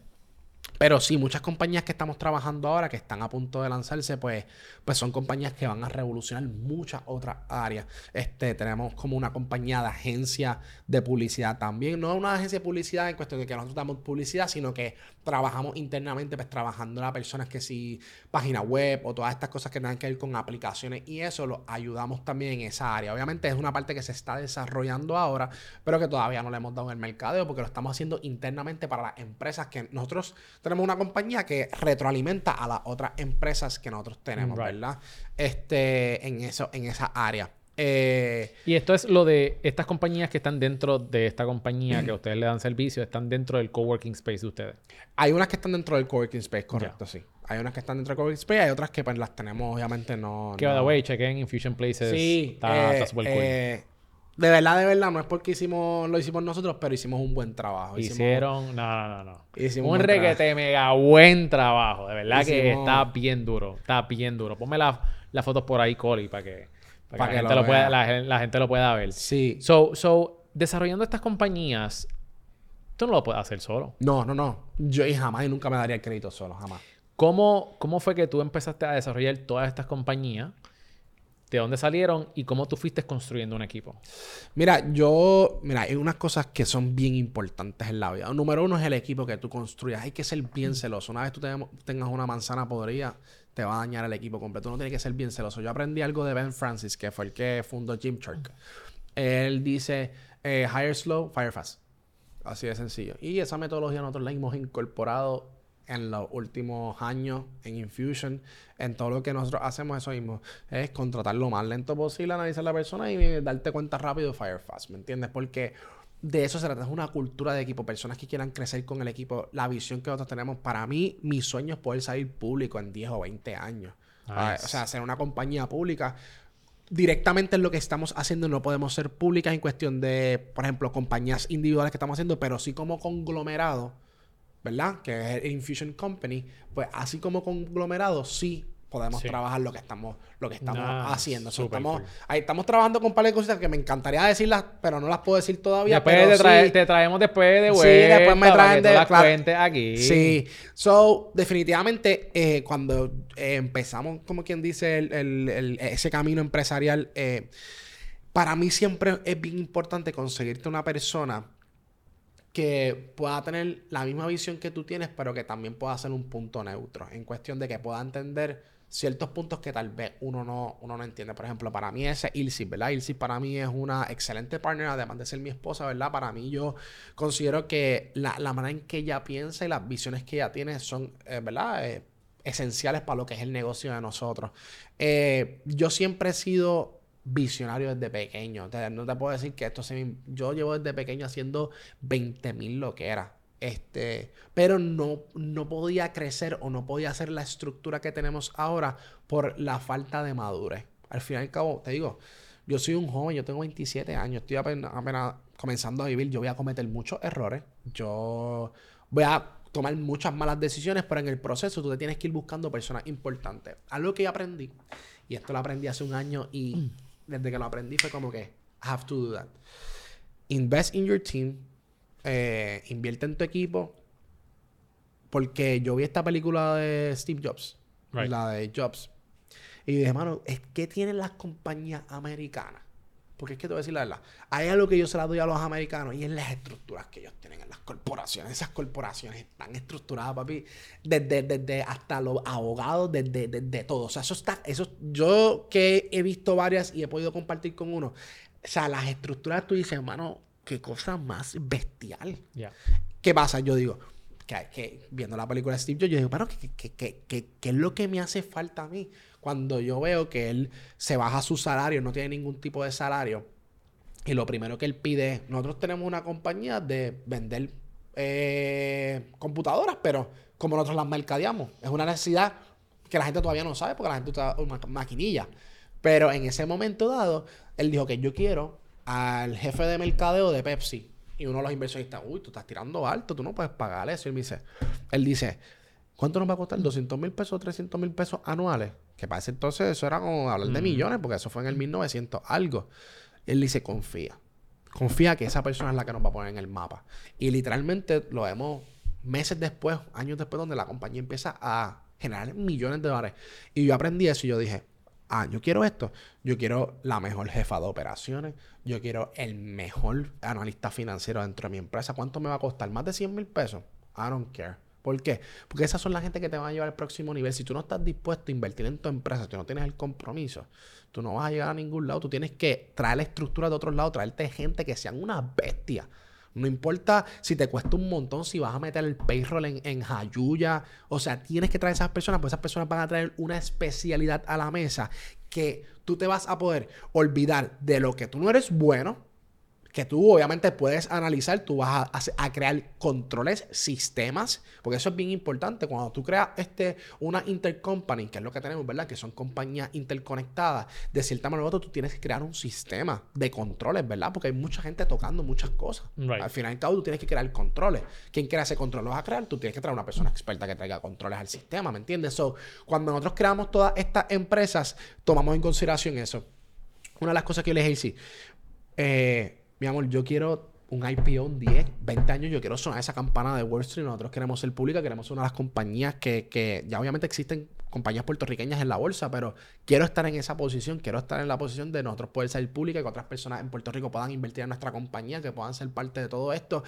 pero sí, muchas compañías que estamos trabajando ahora, que están a punto de lanzarse, pues, pues son compañías que van a revolucionar muchas otras áreas. Este, tenemos como una compañía de agencia de publicidad también. No una agencia de publicidad en cuestión de que nosotros damos publicidad, sino que trabajamos internamente, pues trabajando a personas que sí, página web o todas estas cosas que tengan que ver con aplicaciones y eso lo ayudamos también en esa área. Obviamente es una parte que se está desarrollando ahora, pero que todavía no le hemos dado en el mercadeo porque lo estamos haciendo internamente para las empresas que nosotros una compañía que retroalimenta a las otras empresas que nosotros tenemos, ¿verdad? Este, en eso, en esa área. Eh, y esto es lo de estas compañías que están dentro de esta compañía que ustedes le dan servicio, están dentro del coworking space de ustedes. Hay unas que están dentro del coworking space, correcto, sí. Hay unas que están dentro del coworking space, hay otras que pues las tenemos, obviamente no. Que by the way, chequen Infusion Places. Sí, está, eh, super cool. Eh, de verdad, de verdad, no es porque hicimos, lo hicimos nosotros, pero hicimos un buen trabajo. Hicieron, no, no, no. Hicimos un, requete mega buen trabajo. De verdad que está bien duro, está bien duro. Ponme las fotos por ahí, Coli, para que, para, que, la, gente lo pueda, la, gente lo pueda ver. Sí. So, so, desarrollando estas compañías, tú no lo puedes hacer solo. No, no, no. Yo y jamás y nunca me daría el crédito solo, jamás. ¿Cómo, ¿Cómo fue que tú empezaste a desarrollar todas estas compañías? De dónde salieron y cómo tú fuiste construyendo un equipo. Mira, yo, mira, hay unas cosas que son bien importantes en la vida. Número uno es el equipo que tú construyas. Hay que ser bien celoso. Una vez tú tengas una manzana podrida, te va a dañar el equipo completo. Tú no tienes que ser bien celoso. Yo aprendí algo de Ben Francis, que fue el que fundó Gymshark. Él dice, eh, hire slow, fire fast. Así de sencillo. Y esa metodología nosotros la hemos incorporado en los últimos años en Infusion, en todo lo que nosotros hacemos, eso mismo, es contratar lo más lento posible, analizar a la persona y darte cuenta rápido fire fast, ¿me entiendes? Porque de eso se trata, es una cultura de equipo, personas que quieran crecer con el equipo, la visión que nosotros tenemos. Para mí, mi sueño es poder salir público en 10 o 20 años. O sea, ser una compañía pública directamente en lo que estamos haciendo no podemos ser públicas en cuestión de, por ejemplo, compañías individuales que estamos haciendo, pero sí como conglomerado, ¿verdad? Que es el Infusion Company, pues así como conglomerado sí podemos Sí. trabajar lo que estamos, lo que estamos haciendo. Estamos, cool. ahí estamos trabajando con un par de cositas que me encantaría decirlas, pero no las puedo decir todavía. Después pero te, trae- sí. te traemos después de Sí, vuelta. después me traen de- claro. aquí. Sí. So, definitivamente, eh, cuando eh, empezamos, como quien dice, el- el- el- ese camino empresarial, eh, para mí siempre es bien importante conseguirte una persona que pueda tener la misma visión que tú tienes, pero que también pueda ser un punto neutro, en cuestión de que pueda entender ciertos puntos que tal vez uno no, uno no entiende. Por ejemplo, para mí ese Ilse, ¿verdad? Ilse para mí es una excelente partner, además de ser mi esposa, ¿verdad? Para mí yo considero que la, la manera en que ella piensa y las visiones que ella tiene son, eh, ¿verdad? Eh, esenciales para lo que es el negocio de nosotros. Eh, yo siempre he sido visionario desde pequeño. No te puedo decir que esto se me- Yo llevo desde pequeño haciendo 20 mil lo que era. Este, pero no, no podía crecer o no podía hacer la estructura que tenemos ahora por la falta de madurez. Al fin y al cabo, te digo, yo soy un joven, yo tengo 27 años, estoy apenas, apenas comenzando a vivir, yo voy a cometer muchos errores, yo voy a tomar muchas malas decisiones, pero en el proceso tú te tienes que ir buscando personas importantes. Algo que yo aprendí, y esto lo aprendí hace un año y desde que lo aprendí fue como que, I have to do that. Invest in your team, eh, invierte en tu equipo, porque yo vi esta película de Steve Jobs, Right. la de Jobs, y dije, mano, es que tienen las compañías americanas. Porque es que te voy a decir la verdad. Hay algo que yo se la doy a los americanos y es las estructuras que ellos tienen en las corporaciones. Esas corporaciones están estructuradas, papi, desde, desde hasta los abogados, desde, desde todo. O sea, eso está, eso, yo que he visto varias y he podido compartir con uno. O sea, las estructuras tú dices, hermano, qué cosa más bestial. Ya. ¿Qué pasa? Yo digo, que, que viendo la película de Steve Jobs, yo digo, ¿qué, qué, qué, qué- qué es lo que me hace falta a mí? Cuando yo veo que él se baja su salario, no tiene ningún tipo de salario, y lo primero que él pide es, nosotros tenemos una compañía de vender eh, computadoras, pero como nosotros las mercadeamos, es una necesidad que la gente todavía no sabe porque la gente usa una maquinilla. Pero en ese momento dado, él dijo que yo quiero al jefe de mercadeo de Pepsi. Y uno de los inversionistas, uy, tú estás tirando alto, tú no puedes pagar eso. Y él me dice, él dice, ¿cuánto nos va a costar? ¿200 mil pesos, 300 mil pesos anuales? Que para ese entonces eso era como hablar de millones, porque eso fue en el 1900 algo. Él dice, confía. Confía que esa persona es la que nos va a poner en el mapa. Y literalmente lo vemos meses después, años después, donde la compañía empieza a generar millones de dólares. Y yo aprendí eso y yo dije, ah, yo quiero esto. Yo quiero la mejor jefa de operaciones. Yo quiero el mejor analista financiero dentro de mi empresa. ¿Cuánto me va a costar? ¿Más de 100 mil pesos? I don't care. ¿Por qué? Porque esas son la gente que te van a llevar al próximo nivel. Si tú no estás dispuesto a invertir en tu empresa, si tú no tienes el compromiso, tú no vas a llegar a ningún lado. Tú tienes que traer la estructura de otros lados, traerte gente que sean una bestia. No importa si te cuesta un montón, si vas a meter el payroll en, en. O sea, tienes que traer esas personas, pues esas personas van a traer una especialidad a la mesa que tú te vas a poder olvidar de lo que tú no eres bueno, que tú obviamente puedes analizar, tú vas a, crear controles, sistemas, porque eso es bien importante. Cuando tú creas este, una intercompany, que es lo que tenemos, ¿verdad? Que son compañías interconectadas, de cierta manera tú tienes que crear un sistema de controles, ¿verdad? Porque hay mucha gente tocando muchas cosas. Right. Al final y cabo, tú tienes que crear controles. ¿Quién quiere hacer control? Lo vas a crear, tú tienes que traer una persona experta que traiga controles al sistema, ¿me entiendes? So, cuando nosotros creamos todas estas empresas, tomamos en consideración eso. Una de las cosas que yo les sí, eh, mi amor, yo quiero un IPO en 10, 20 años, yo quiero sonar esa campana de Wall Street. Nosotros queremos ser pública, queremos ser una de las compañías que, que ya obviamente existen compañías puertorriqueñas en la bolsa, pero quiero estar en esa posición, quiero estar en la posición de nosotros poder ser pública, que otras personas en Puerto Rico puedan invertir en nuestra compañía, que puedan ser parte de todo esto.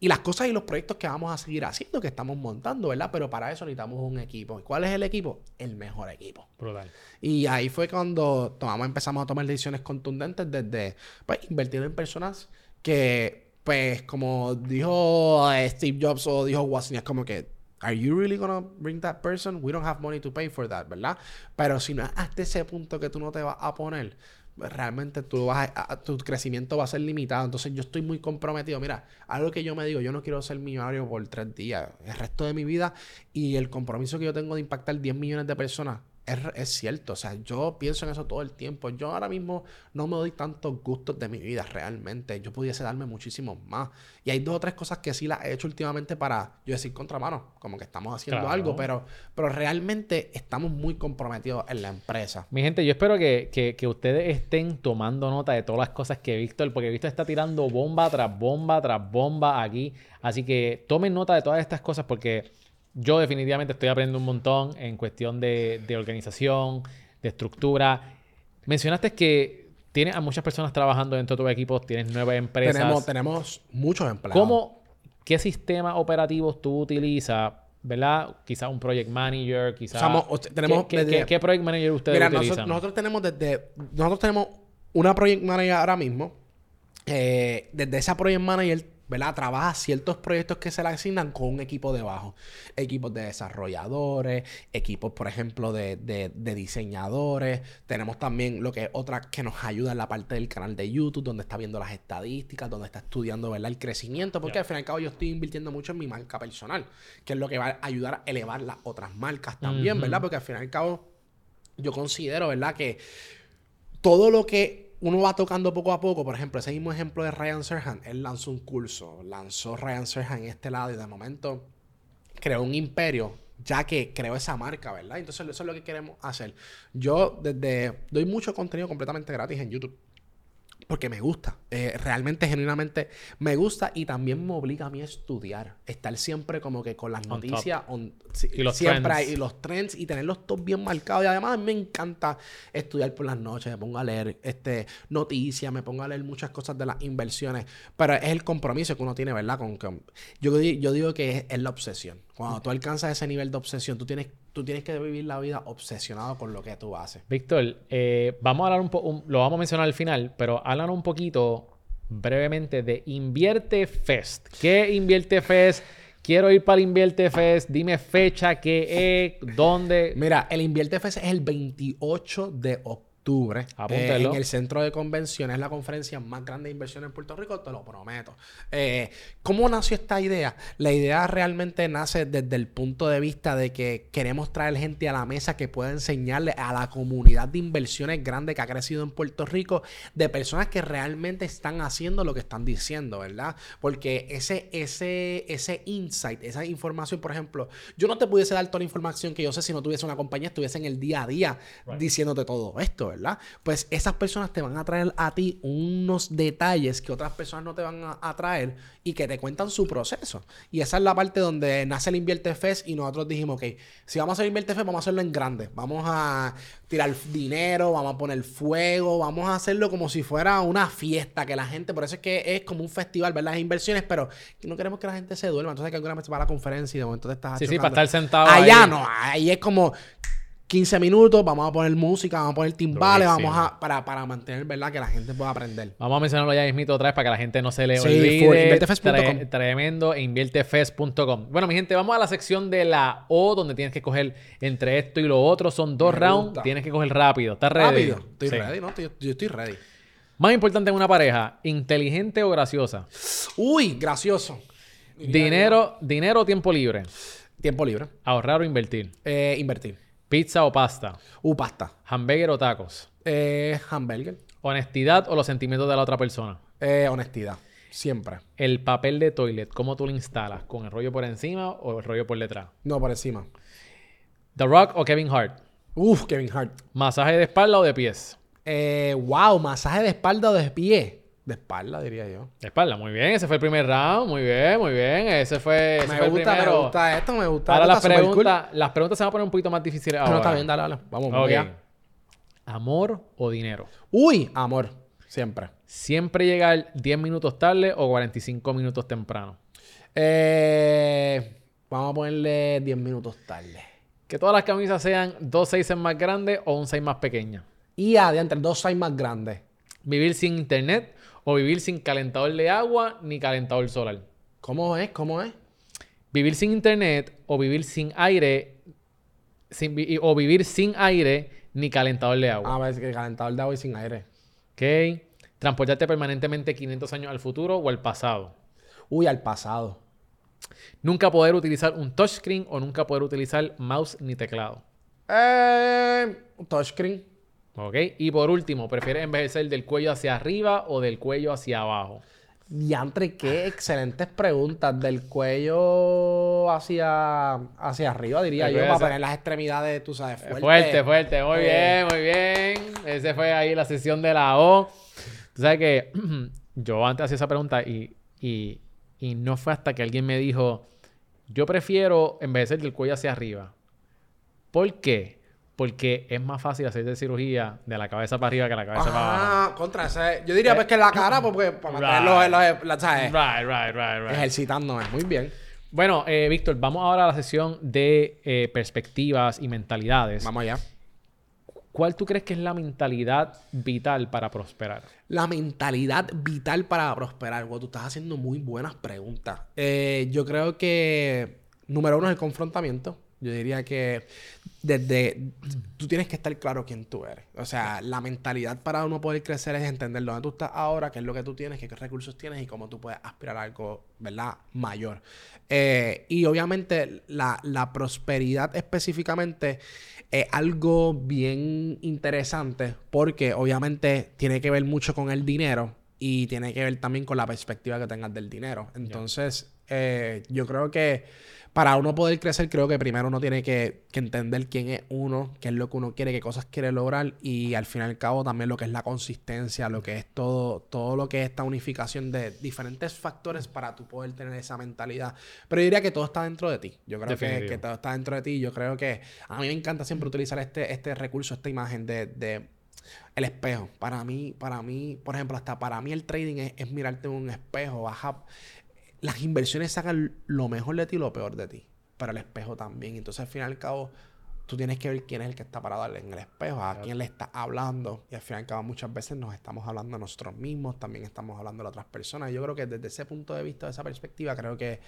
Y las cosas y los proyectos que vamos a seguir haciendo, que estamos montando, ¿verdad? Pero para eso necesitamos un equipo. ¿Y cuál es el equipo? El mejor equipo. Brutal. Y ahí fue cuando tomamos, empezamos a tomar decisiones contundentes desde pues, invertir en personas que, pues, como dijo Steve Jobs o dijo Wozniak, como que, ¿Are you really gonna bring that person? We don't have money to pay for that, ¿verdad? Pero si no es hasta ese punto que tú no te vas a poner, realmente tú vas tu crecimiento va a ser limitado. Entonces yo estoy muy comprometido. Mira, algo que yo me digo, yo no quiero ser millonario por tres días, el resto de mi vida y el compromiso que yo tengo de impactar 10 millones de personas es, es cierto. O sea, yo pienso en eso todo el tiempo. Yo ahora mismo no me doy tantos gustos de mi vida realmente. Yo pudiese darme muchísimos más. Y hay dos o tres cosas que sí las he hecho últimamente para yo decir contramano, como que estamos haciendo Claro. algo, pero, pero realmente estamos muy comprometidos en la empresa. Mi gente, yo espero que, que- que ustedes estén tomando nota de todas las cosas que Víctor, porque Víctor está tirando bomba tras bomba tras bomba aquí. Así que tomen nota de todas estas cosas porque yo definitivamente estoy aprendiendo un montón en cuestión de, de organización, de estructura. Mencionaste que tienes a muchas personas trabajando dentro de tu equipo, tienes nueve empresas. Tenemos, tenemos muchos empleados. ¿Cómo, qué sistemas operativos tú utilizas? ¿Verdad? Quizás un project manager, quizás... O- tenemos ¿Qué, qué- desde- qué- qué project manager ustedes Mira, utilizan? nosotros, nosotros tenemos desde. Nosotros tenemos una project manager ahora mismo. eh, desde esa project manager, ¿verdad? Trabaja ciertos proyectos que se le asignan con un equipo debajo. Equipos de desarrolladores, equipos, por ejemplo, de, de- de diseñadores. Tenemos también lo que es otra que nos ayuda en la parte del canal de YouTube, donde está viendo las estadísticas, donde está estudiando, ¿verdad? El crecimiento. Porque al fin y al cabo yo estoy invirtiendo mucho en mi marca personal, que es lo que va a ayudar a elevar las otras marcas también. ¿verdad? Porque al fin y al cabo yo considero, ¿verdad? Que todo lo que uno va tocando poco a poco, por ejemplo, ese mismo ejemplo de Ryan Serhan, él lanzó un curso, lanzó Ryan Serhan en este lado y de momento creó un imperio, ya que creó esa marca, ¿verdad? Entonces eso es lo que queremos hacer. Yo desde doy mucho contenido completamente gratis en YouTube. Porque me gusta, eh, realmente, genuinamente me gusta y también me obliga a mí a estudiar, estar siempre como que con las On noticias, on- Y los siempre trends. y los trends y tenerlos todos bien marcados. Y además a mí me encanta estudiar por las noches, me pongo a leer este, noticias, me pongo a leer muchas cosas de las inversiones, pero es el compromiso que uno tiene, ¿verdad? Con, con- yo, yo digo que es, es la obsesión. Cuando tú alcanzas ese nivel de obsesión, tú tienes, tú tienes que vivir la vida obsesionado con lo que tú haces. Víctor, eh, vamos a hablar un poco, lo vamos a mencionar al final, pero háblanos un poquito brevemente de Invierte Fest. ¿Qué Invierte Fest? Quiero ir para Invierte Fest. Dime fecha, qué es, dónde. Mira, el Invierte Fest es el 28 de octubre. Apúntelo. eh, en el centro de convenciones, es la conferencia más grande de inversión en Puerto Rico, te lo prometo. Eh, ¿Cómo nació esta idea? La idea realmente nace desde el punto de vista de que queremos traer gente a la mesa que pueda enseñarle a la comunidad de inversiones grande que ha crecido en Puerto Rico, de personas que realmente están haciendo lo que están diciendo, ¿verdad? Porque ese, ese, ese insight, esa información, por ejemplo, yo no te pudiese dar toda la información que yo sé si no tuviese una compañía, estuviese en el día a día diciéndote todo esto, ¿verdad? Pues esas personas te van a traer a ti unos detalles que otras personas no te van a, a traer y que te cuentan su proceso. Y esa es la parte donde nace el Invierte Fest y nosotros dijimos, ok, si vamos a hacer Invierte Fest, vamos a hacerlo en grande. Vamos a tirar dinero, vamos a poner fuego, vamos a hacerlo como si fuera una fiesta, que la gente, por eso es que es como un festival, ver las inversiones, pero no queremos que la gente se duerma. Entonces que alguna vez va a la conferencia y de momento te estás Sí, sí, para estar sentado Allá ahí. no, ahí es como 15 minutos, vamos a poner música, vamos a poner timbales, Durísimo. vamos a, para, para mantener, ¿verdad? Que la gente pueda aprender. Vamos a mencionarlo ya mismito otra vez para que la gente no se le Sí, olvide. Tre- tremendo, e inviertefest.com. Bueno, mi gente, vamos a la sección de la O, donde tienes que coger entre esto y lo otro. Son dos rounds, tienes que coger rápido. ¿Estás ready? Rápido. Estoy Sí. ready, ¿no? Estoy- yo estoy ready. Más importante en una pareja, inteligente o graciosa. Uy, gracioso. Dinero, dinero o tiempo libre. Tiempo libre. Ahorrar o invertir. Eh, invertir. Pizza o pasta. Uh, pasta. Hamburger o tacos. Eh, hamburger. Honestidad o los sentimientos de la otra persona. Eh, honestidad. Siempre. El papel de toilet, ¿cómo tú lo instalas? ¿Con el rollo por encima o el rollo por detrás? No, por encima. The Rock o Kevin Hart. Uf, Kevin Hart. ¿Masaje de espalda o de pies? Eh, wow, masaje de espalda o de pie. De espalda, diría yo. De espalda, muy bien. Ese fue el primer round. Muy bien, muy bien. Ese fue, ese Me fue el gusta, me gusta esto, me gusta. Ahora las cool. preguntas, las preguntas se van a poner un poquito más difíciles No, ahora. está bien, dale, dale. Vamos, vamos Ok. allá. ¿Amor o dinero? Uy, amor. Siempre. ¿Siempre llegar 10 minutos tarde o 45 minutos temprano? Eh, vamos a ponerle 10 minutos tarde. Que todas las camisas sean dos seises más grandes o un seis más pequeña. Y adiante, dos size más grandes. ¿Vivir sin internet o vivir sin calentador de agua ni calentador solar? ¿Cómo es? ¿Cómo es? Vivir sin internet o vivir sin aire sin o vivir sin aire ni calentador de agua. A ver, que calentador de agua y sin aire. ¿Ok? Transportarte permanentemente 500 años al futuro o al pasado. Uy, al pasado. Nunca poder utilizar un touchscreen o nunca poder utilizar mouse ni teclado. Eh, un touchscreen. ¿Ok? Y por último, ¿prefieres envejecer del cuello hacia arriba o del cuello hacia abajo? Diantre, qué excelentes preguntas. Del cuello hacia, hacia arriba, diría yo, para poner las extremidades, tú sabes, fuerte. Fuerte, fuerte. Muy Eh. bien, muy bien. Ese fue ahí la sesión de la O. Tú sabes que yo antes hacía esa pregunta y, y, y no fue hasta que alguien me dijo, yo prefiero envejecer del cuello hacia arriba. ¿Por qué? Porque es más fácil hacer cirugía de la cabeza para arriba que la cabeza para abajo. Ah, contra ese. Yo diría pues que la cara, porque para mantenerlo, los, los- ¿sabes? Right, right, right, right. Ejercitándome. Muy bien. Bueno, eh, Víctor, vamos ahora a la sesión de eh, perspectivas y mentalidades. Vamos allá. ¿Cuál tú crees que es la mentalidad vital para prosperar? La mentalidad vital para prosperar. Wow, tú estás haciendo muy buenas preguntas. Eh, yo creo que, número uno, es el confrontamiento. Yo diría que desde... Tú tienes que estar claro quién tú eres. O sea, la mentalidad para uno poder crecer es entender dónde tú estás ahora, qué es lo que tú tienes, qué recursos tienes y cómo tú puedes aspirar a algo, ¿verdad? Mayor. Eh, y obviamente la, la prosperidad específicamente es algo bien interesante porque obviamente tiene que ver mucho con el dinero y tiene que ver también con la perspectiva que tengas del dinero. Entonces, eh, yo creo que para uno poder crecer, creo que primero uno tiene que, que entender quién es uno, qué es lo que uno quiere, qué cosas quiere lograr y al fin y al cabo también lo que es la consistencia, lo que es todo, todo lo que es esta unificación de diferentes factores para tú poder tener esa mentalidad. Pero yo diría que todo está dentro de ti. Yo creo que, todo está dentro de ti. Yo creo que a mí me encanta siempre utilizar este, este recurso, esta imagen de, de el espejo. Para mí, para mí, por ejemplo, hasta para mí el trading es, es mirarte en un espejo, baja. Las inversiones sacan lo mejor de ti y lo peor de ti. Pero el espejo también. Entonces, al fin y al cabo, tú tienes que ver quién es el que está parado en el espejo, a quién le está hablando. Y al fin y al cabo, muchas veces nos estamos hablando a nosotros mismos, también estamos hablando a otras personas. Yo creo que desde ese punto de vista, de esa perspectiva, creo que,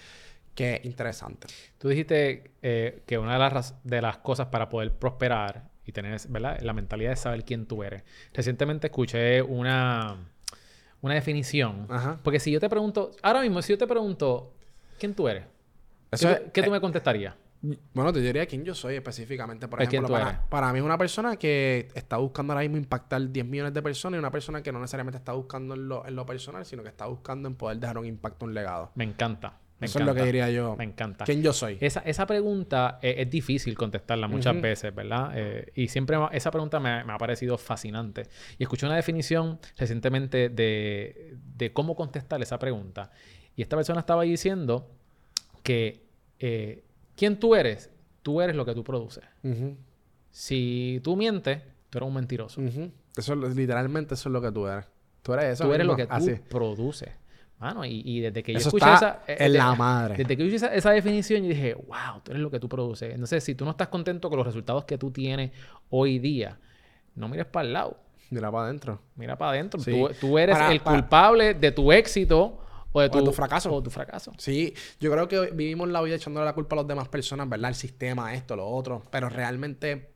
que es interesante. Tú dijiste eh, que una de las, de las cosas para poder prosperar y tener la mentalidad de saber quién tú eres. Recientemente escuché una, una definición. Ajá. Porque si yo te pregunto, ahora mismo, si yo te pregunto, ¿quién tú eres? Eso ¿Qué, es- tú, tú me contestarías? Bueno, te diría quién yo soy específicamente. Por ¿De quién ejemplo, para, para mí es una persona que está buscando ahora mismo impactar 10 millones de personas y una persona que no necesariamente está buscando en lo, en lo personal, sino que está buscando en poder dejar un impacto, un legado. Me encanta. Me Eso es lo que diría yo. Me encanta. ¿Quién yo soy? Esa, esa pregunta eh, es, difícil contestarla muchas veces, ¿verdad? Eh, y siempre esa pregunta me, me ha parecido fascinante. Y escuché una definición recientemente de, de cómo contestar esa pregunta. Y esta persona estaba diciendo que eh, ¿quién tú eres? Tú eres lo que tú produces. Si tú mientes, tú eres un mentiroso. Eso es- literalmente eso es lo que tú eres. Tú eres eso. tú eres lo que tú Así. produces. Mano, y, y desde que yo Eso escuché está esa... eh, en de- la madre. Desde que yo hice esa, esa definición, yo dije, wow, tú eres lo que tú produces. Entonces, si tú no estás contento con los resultados que tú tienes hoy día, no mires para el lado, Mira para adentro. mira para adentro. Sí. Tú, tú eres Para- el para- culpable de tu éxito o de O tu, de tu fracaso. O de tu fracaso. Sí, yo creo que vivimos la vida echándole la culpa a las demás personas, ¿verdad? El sistema, esto, lo otro. Pero realmente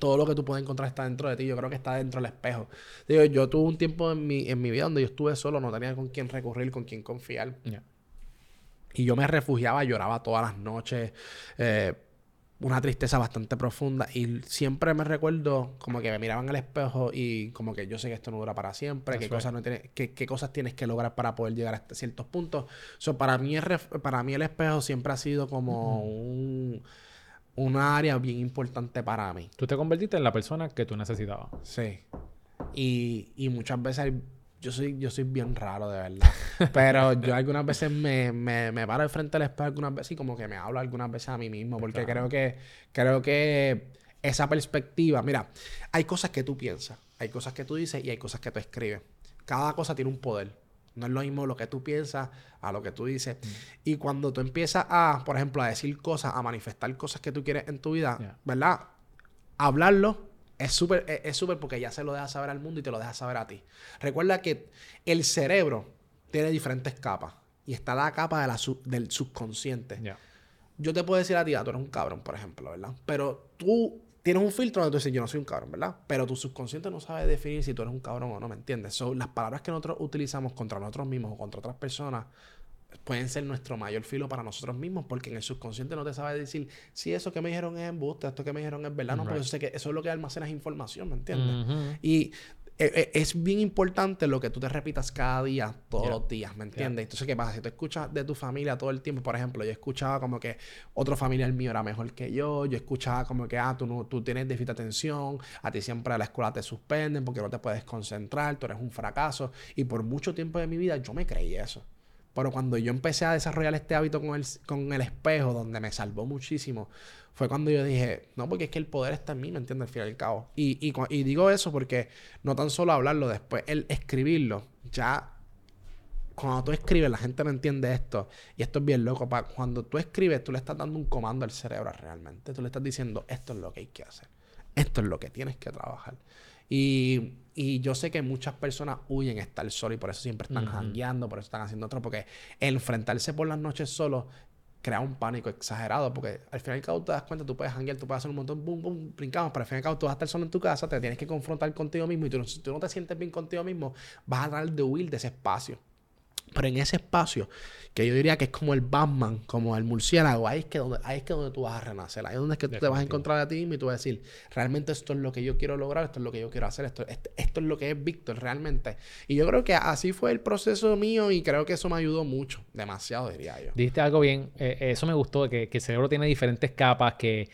todo lo que tú puedes encontrar está dentro de ti. Yo creo que está dentro del espejo. Digo, yo tuve un tiempo en mi, en mi vida donde yo estuve solo, no tenía con quién recurrir, con quién confiar. Ya. Y yo me refugiaba, lloraba todas las noches. eh, una tristeza bastante profunda. Y siempre me recuerdo como que me miraban al espejo y como que yo sé que esto no dura para siempre. Qué cosas, no tienes, qué, qué cosas tienes que lograr para poder llegar hasta ciertos puntos. So, para, mí el para mí el espejo siempre ha sido como un, una área bien importante para mí. Tú te convertiste en la persona que tú necesitabas. Sí. Y, y muchas veces yo soy, yo soy bien raro, de verdad. Pero yo algunas veces me, me, me paro de frente al espejo algunas veces y como que me hablo algunas veces a mí mismo. Porque creo que, creo que esa perspectiva, mira, hay cosas que tú piensas, hay cosas que tú dices y hay cosas que tú escribes. Cada cosa tiene un poder. No es lo mismo lo que tú piensas a lo que tú dices. Y cuando tú empiezas a, por ejemplo, a decir cosas, a manifestar cosas que tú quieres en tu vida, Yeah. ¿verdad? hablarlo es súper es es súper porque ya se lo deja saber al mundo y te lo deja saber a ti. Recuerda que el cerebro tiene diferentes capas y está la capa de la sub- del subconsciente. Yo te puedo decir a ti, ah, tú eres un cabrón, por ejemplo, ¿verdad? Pero tú tienes un filtro donde tú dices, yo no soy un cabrón, ¿verdad? Pero tu subconsciente no sabe definir si tú eres un cabrón o no, ¿me entiendes? So, las palabras que nosotros utilizamos contra nosotros mismos o contra otras personas pueden ser nuestro mayor filo para nosotros mismos, porque en el subconsciente no te sabe decir si eso que me dijeron es embuste, esto que me dijeron es verdad, no, porque eso, sé que eso es lo que almacenas información, ¿me entiendes? Y es bien importante lo que tú te repitas cada día, todos Yeah. los días, ¿me entiendes? Entonces, ¿qué pasa? Si tú escuchas de tu familia todo el tiempo, por ejemplo, yo escuchaba como que otro familiar mío era mejor que yo, yo escuchaba como que, ah, tú, no, tú tienes déficit de atención, a ti siempre a la escuela te suspenden porque no te puedes concentrar, tú eres un fracaso. Y por mucho tiempo de mi vida yo me creí eso. Pero cuando yo empecé a desarrollar este hábito con el, con el espejo, donde me salvó muchísimo, fue cuando yo dije, no, porque es que el poder está en mí, ¿me entiendes? Al fin y al cabo. Y, y, digo eso porque no tan solo hablarlo, después el escribirlo, ya cuando tú escribes, la gente no entiende esto. Y esto es bien loco. pa- Cuando tú escribes, tú le estás dando un comando al cerebro realmente. Tú le estás diciendo, esto es lo que hay que hacer. Esto es lo que tienes que trabajar. Y, y yo sé que muchas personas huyen a estar solo y por eso siempre están jangueando, por eso están haciendo otro. Porque enfrentarse por las noches solo crea un pánico exagerado. Porque al final y al cabo te das cuenta, tú puedes janguear, tú puedes hacer un montón, boom, boom, brincamos. Pero al final y al cabo tú vas a estar solo en tu casa, te tienes que confrontar contigo mismo. Y tú, no- si tú no te sientes bien contigo mismo, vas a tratar de huir de ese espacio. Pero en ese espacio, que yo diría que es como el Batman, como el murciélago, ahí es que donde, ahí es que donde tú vas a renacer. Ahí es donde es que tú te vas a encontrar a ti mismo y tú vas a decir, realmente esto es lo que yo quiero lograr, esto es lo que yo quiero hacer, esto, esto, esto es lo que es Víctor realmente. Y yo creo que así fue el proceso mío y creo que eso me ayudó mucho, demasiado diría yo. Dijiste algo bien, eh, eso me gustó, que, que el cerebro tiene diferentes capas, que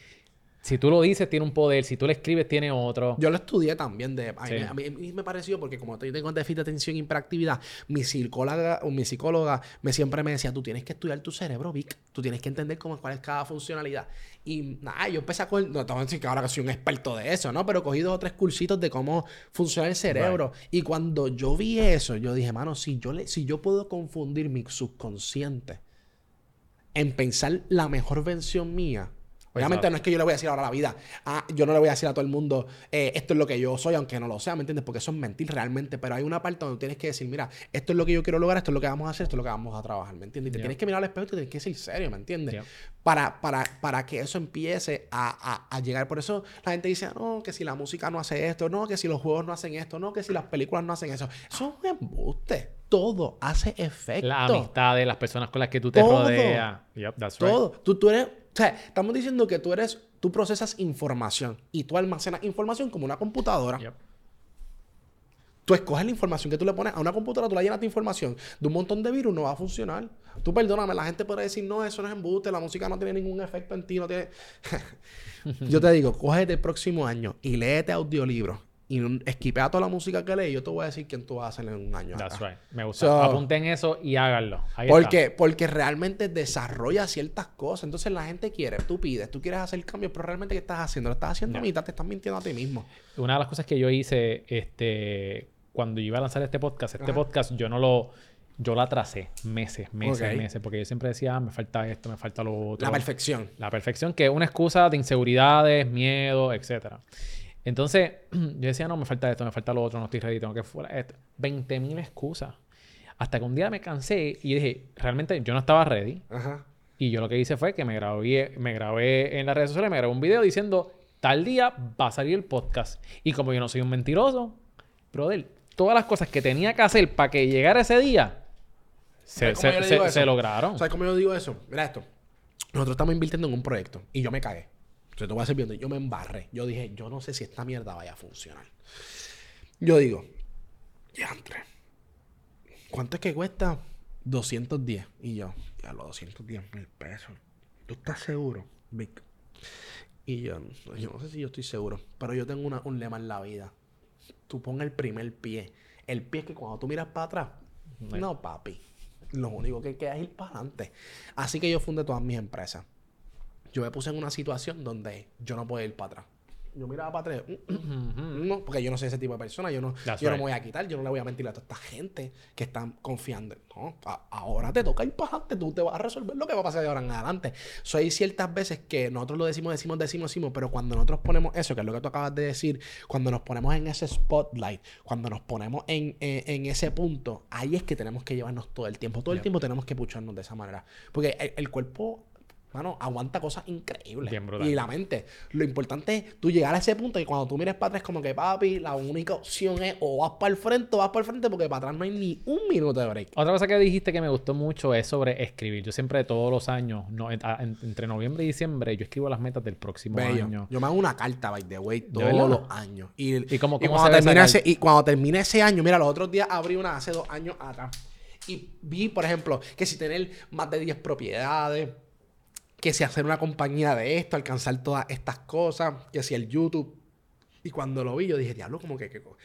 si tú lo dices tiene un poder, si tú lo escribes tiene otro. Yo lo estudié también. De, a, mí, Sí. a mí- a mí me pareció, porque como yo tengo déficit de atención e hiperactividad, mi psicóloga mi psicóloga me siempre me decía, tú tienes que estudiar tu cerebro, Vic. Tú tienes que entender cómo, cuál es cada funcionalidad. Y nada, yo empecé a coger, no te voy a decir que ahora que soy un experto de eso, ¿no? Pero cogí dos o tres cursitos de cómo funciona el cerebro. Y cuando yo vi eso, yo dije, mano, si yo, le, si yo puedo confundir mi subconsciente en pensar la mejor versión mía. Obviamente Exacto. no es que yo le voy a decir ahora a la vida, ah, yo no le voy a decir a todo el mundo, eh, esto es lo que yo soy, aunque no lo sea, ¿me entiendes? Porque eso es mentir realmente, pero hay una parte donde tienes que decir, mira, esto es lo que yo quiero lograr, esto es lo que vamos a hacer, esto es lo que vamos a trabajar, ¿me entiendes? Y te Yeah. tienes que mirar al espejo y te tienes que decir serio, ¿me entiendes? Yeah. Para, para, para que eso empiece a, a- a llegar. Por eso la gente dice, no, que si la música no hace esto, no, que si los juegos no hacen esto, no, que si las películas no hacen eso. Eso es un embuste. Todo hace efecto. Las amistades, las personas con las que tú te Todo. rodeas. Yep, that's right. Todo. Tú, tú eres. O sea, estamos diciendo que tú eres. Tú procesas información y tú almacenas información como una computadora. Yep. Tú escoges la información que tú le pones a una computadora, tú la llenas de información de un montón de virus, no va a funcionar. Tú perdóname, la gente puede decir, no, eso no es embuste, la música no tiene ningún efecto en ti, no tiene. yo te digo, cógete el próximo año y léete audiolibros y esquipea toda la música que lees yo te voy a decir quién tú vas a hacer en un año. That's acá. right. Me gusta. So- Apunten eso y háganlo. Ahí Porque, porque realmente desarrolla ciertas cosas. Entonces la gente quiere, tú pides, tú quieres hacer cambios, pero realmente ¿qué estás haciendo? Lo estás haciendo a mitad, te estás mintiendo a ti mismo. Una de las cosas que yo hice este, cuando yo iba a lanzar este podcast, este Ajá. podcast yo no lo... Yo lo atrasé meses, meses, meses, porque yo siempre decía, "Ah, me falta esto, me falta lo otro. La perfección. La perfección, que es una excusa de inseguridades, miedo, etcétera. Entonces, yo decía, no, me falta esto, me falta lo otro, no estoy ready, tengo que fuera esto. 20 mil excusas. Hasta que un día me cansé y dije, realmente yo no estaba ready. Ajá. Y yo lo que hice fue que me grabé, me grabé en las redes sociales, me grabé un video diciendo, tal día va a salir el podcast. Y como yo no soy un mentiroso, brother, todas las cosas que tenía que hacer para que llegara ese día, se, ¿Sabes cómo se- se- lograron. ¿Sabes cómo yo digo eso? Mira esto. Nosotros estamos invirtiendo en un proyecto y yo me cagué. Yo te voy a ser yo me embarré. Yo dije, yo no sé si esta mierda vaya a funcionar. Yo digo, diantre. ¿Cuánto es que cuesta? 210. Y yo, ya los 210 mil pesos. ¿Tú estás seguro, Vic? Y yo, yo no sé si yo estoy seguro, pero yo tengo una- un lema en la vida. Tú pon el primer pie. El pie es que cuando tú miras para atrás, no, papi. Lo único que queda es ir para adelante. Así que yo fundé todas mis empresas. Yo me puse en una situación donde yo no puedo ir para atrás. Yo miraba para atrás. mm, mm, No, porque yo no soy ese tipo de persona. Yo no, That's yo no right. me voy a quitar. Yo no le voy a mentir a toda esta gente que están confiando. No, a- ahora te toca ir para adelante. Tú te vas a resolver lo que va a pasar de ahora en adelante. So, hay ciertas veces que nosotros lo decimos, decimos, decimos, decimos. Pero cuando nosotros ponemos eso, que es lo que tú acabas de decir, cuando nos ponemos en ese spotlight, cuando nos ponemos en, en- en ese punto, ahí es que tenemos que llevarnos todo el tiempo. Todo el tiempo tenemos que pucharnos de esa manera. Porque el, el cuerpo mano, aguanta cosas increíbles. Bien brutal. Y la mente. Lo importante es tú llegar a ese punto y cuando tú mires para atrás, como que papi, la única opción es o vas para el frente o vas para el frente porque para atrás no hay ni un minuto de break. Otra cosa que dijiste que me gustó mucho es sobre escribir. Yo siempre, todos los años, no, en- a- en- entre noviembre y diciembre, yo escribo las metas del próximo Bello. año. Yo me hago una carta, by the way, todos los años. Y, ¿Y cómo- cómo cuando ve esa termine ese, y cuando termine ese año, mira, los otros días abrí una hace dos años atrás. Y vi, por ejemplo, que si tener más de 10 propiedades, que si hacer una compañía de esto, alcanzar todas estas cosas, que si el YouTube. Y cuando lo vi, yo dije, diablo, como que qué, co-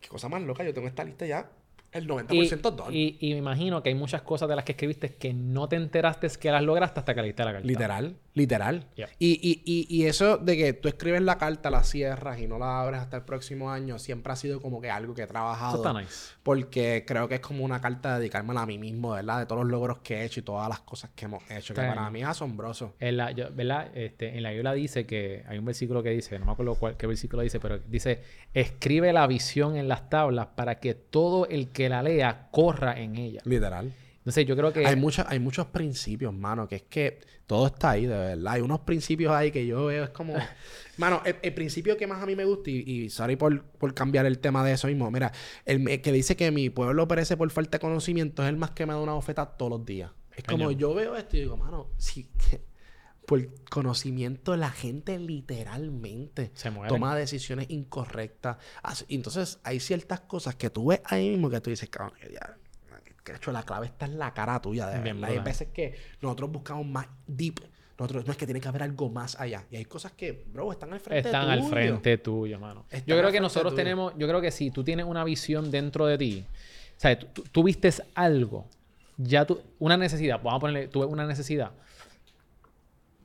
qué cosa más loca, yo tengo esta lista ya, el 90% done. y, y me imagino que hay muchas cosas de las que escribiste que no te enteraste que las lograste hasta que leíste la carta. Literal, literal. Yeah. Y, y, y, y eso de que tú escribes la carta, la cierras y no la abres hasta el próximo año, siempre ha sido como que algo que he trabajado. Eso está nice. Porque creo que es como una carta de dedicármela a mí mismo, ¿verdad? De todos los logros que he hecho y todas las cosas que hemos hecho. Que para mí es asombroso. En la, yo- ¿verdad? Este, en la Biblia dice que hay un versículo que dice, no me acuerdo cuál, qué versículo dice, pero dice, escribe la visión en las tablas para que todo el que la lea corra en ella. Literal. Entonces yo creo que... Hay, muchos hay muchos principios, mano, que es que todo está ahí, de verdad. Hay unos principios ahí que yo veo, es como... mano, el, el principio que más a mí me gusta, y, y sorry por, por cambiar el tema de eso mismo, mira, el, el que dice que mi pueblo perece por falta de conocimiento es el más que me da una bofeta todos los días. Es como Cañón. yo veo esto y digo, mano, sí, por conocimiento la gente literalmente Se toma decisiones incorrectas. Entonces hay ciertas cosas que tú ves ahí mismo que tú dices, cabrón, que ya, que hecho la clave está en la cara tuya, de verdad. Hay veces que nosotros buscamos más deep. Nosotros, no es que tiene que haber algo más allá. Y hay cosas que, bro, están al frente Están al tuyo. frente tuyo, mano. Están yo al creo que nosotros tuyo. tenemos, yo creo que si tú tienes una visión dentro de ti, o sea, tú, vistes algo, ya tú, una necesidad, vamos a ponerle, tú ves una necesidad,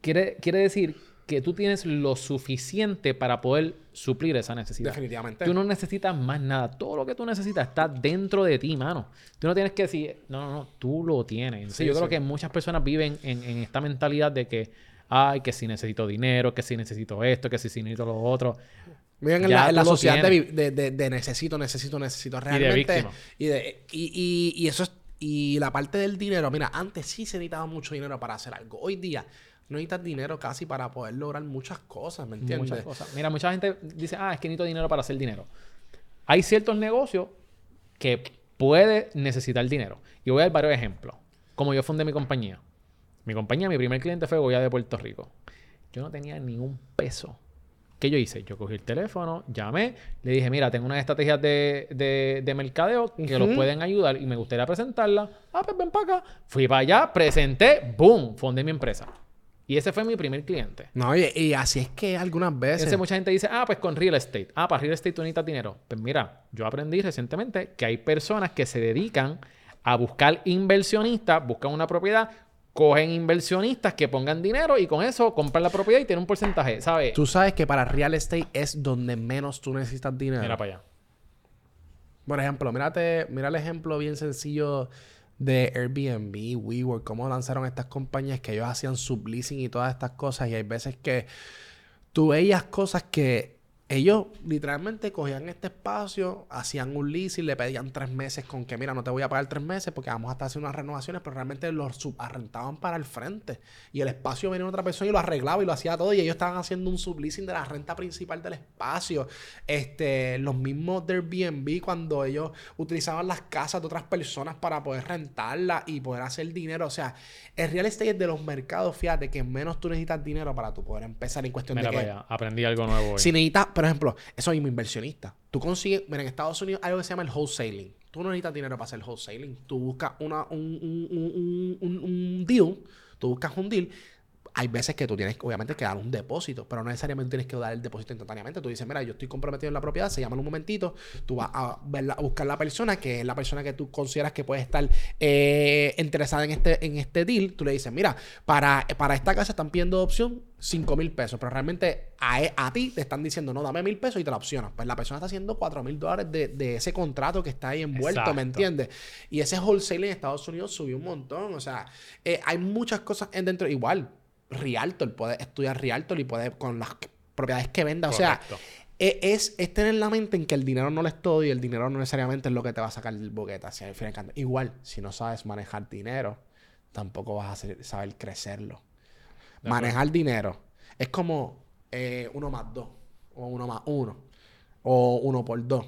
quiere, quiere decir que tú tienes lo suficiente para poder suplir esa necesidad. Definitivamente. Tú no necesitas más nada. Todo lo que tú necesitas está dentro de ti, mano. Tú no tienes que decir, no, no, no, tú lo tienes. Entonces, Sí, yo creo que muchas personas viven en, en esta mentalidad de que, ay, que si necesito dinero, que si necesito esto, que si necesito lo otro. Viven en la, en sociedad de, tienes. vi- de, de- de necesito, necesito, necesito. de Realmente. víctima. Y, de- y, y- y eso es. Y la parte del dinero, mira, antes sí se necesitaba mucho dinero para hacer algo. Hoy día no necesitas dinero casi para poder lograr muchas cosas, ¿me entiendes? Muchas cosas. Mira, mucha gente dice, ah, es que necesito dinero para hacer dinero. Hay ciertos negocios que puede necesitar dinero. Y voy a dar varios ejemplos. Como yo fundé mi compañía. Mi compañía, mi primer cliente fue Goya de Puerto Rico. Yo no tenía ni un peso. ¿Qué yo hice? Yo cogí el teléfono, llamé, le dije, mira, tengo unas estrategias de, de, de mercadeo que los Ujú. pueden ayudar y me gustaría presentarla. Ah, pues ven para acá. Fui para allá, presenté, boom, fundé mi empresa. Y ese fue mi primer cliente. No, y, y así es que algunas veces. Entonces mucha gente dice, ah, pues con real estate. Ah, para real estate tú necesitas dinero. Pues mira, yo aprendí recientemente que hay personas que se dedican a buscar inversionistas, buscan una propiedad, cogen inversionistas que pongan dinero y con eso compran la propiedad y tienen un porcentaje, ¿sabes? Tú sabes que para real estate es donde menos tú necesitas dinero. Mira para allá. Por ejemplo, mírate, mira el ejemplo bien sencillo de Airbnb, WeWork, cómo lanzaron estas compañías que ellos hacían subleasing y todas estas cosas. Y hay veces que tú veías cosas que ellos literalmente cogían este espacio, hacían un leasing, le pedían tres meses con que, mira, no te voy a pagar tres meses porque vamos a estar haciendo unas renovaciones, pero realmente los subarrentaban para el frente. Y el espacio venía otra persona y lo arreglaba y lo hacía todo. Y ellos estaban haciendo un subleasing de la renta principal del espacio. Este, los mismos de Airbnb, cuando ellos utilizaban las casas de otras personas para poder rentarlas y poder hacer dinero. O sea, el real estate es de los mercados, fíjate, que menos tú necesitas dinero para tú poder empezar en cuestión Mira de para que allá. Aprendí algo nuevo hoy. si necesitas, por ejemplo, eso mismo, inversionista. Tú consigues, mira, en Estados Unidos hay algo que se llama el wholesaling. Tú no necesitas dinero para hacer wholesaling. Tú buscas una, un, un, un, un, un deal, tú buscas un deal. Hay veces que tú tienes, obviamente, que dar un depósito, pero no necesariamente tienes que dar el depósito instantáneamente. Tú dices, mira, yo estoy comprometido en la propiedad, se llaman un momentito, tú vas a, verla- a buscar la persona, que es la persona que tú consideras que puede estar eh, interesada en este, en este deal. Tú le dices, mira, para, para esta casa están pidiendo opción 5 mil pesos, pero realmente a, a ti te están diciendo, no, dame mil pesos y te la opcionas. Pues la persona está haciendo 4 mil dólares de, de ese contrato que está ahí envuelto, Exacto. ¿me entiendes? Y ese wholesale en Estados Unidos subió un montón. O sea, eh, hay muchas cosas en dentro. Igual, Rialtor, puedes estudiar Rialtor y puedes con las propiedades que venda. O sea, e- es, es tener en la mente en que el dinero no lo es todo y el dinero no necesariamente es lo que te va a sacar del boquete. Fin. Igual, si no sabes manejar dinero, tampoco vas a saber crecerlo. Manejar dinero es como eh, uno más dos, o uno más uno, o uno por dos.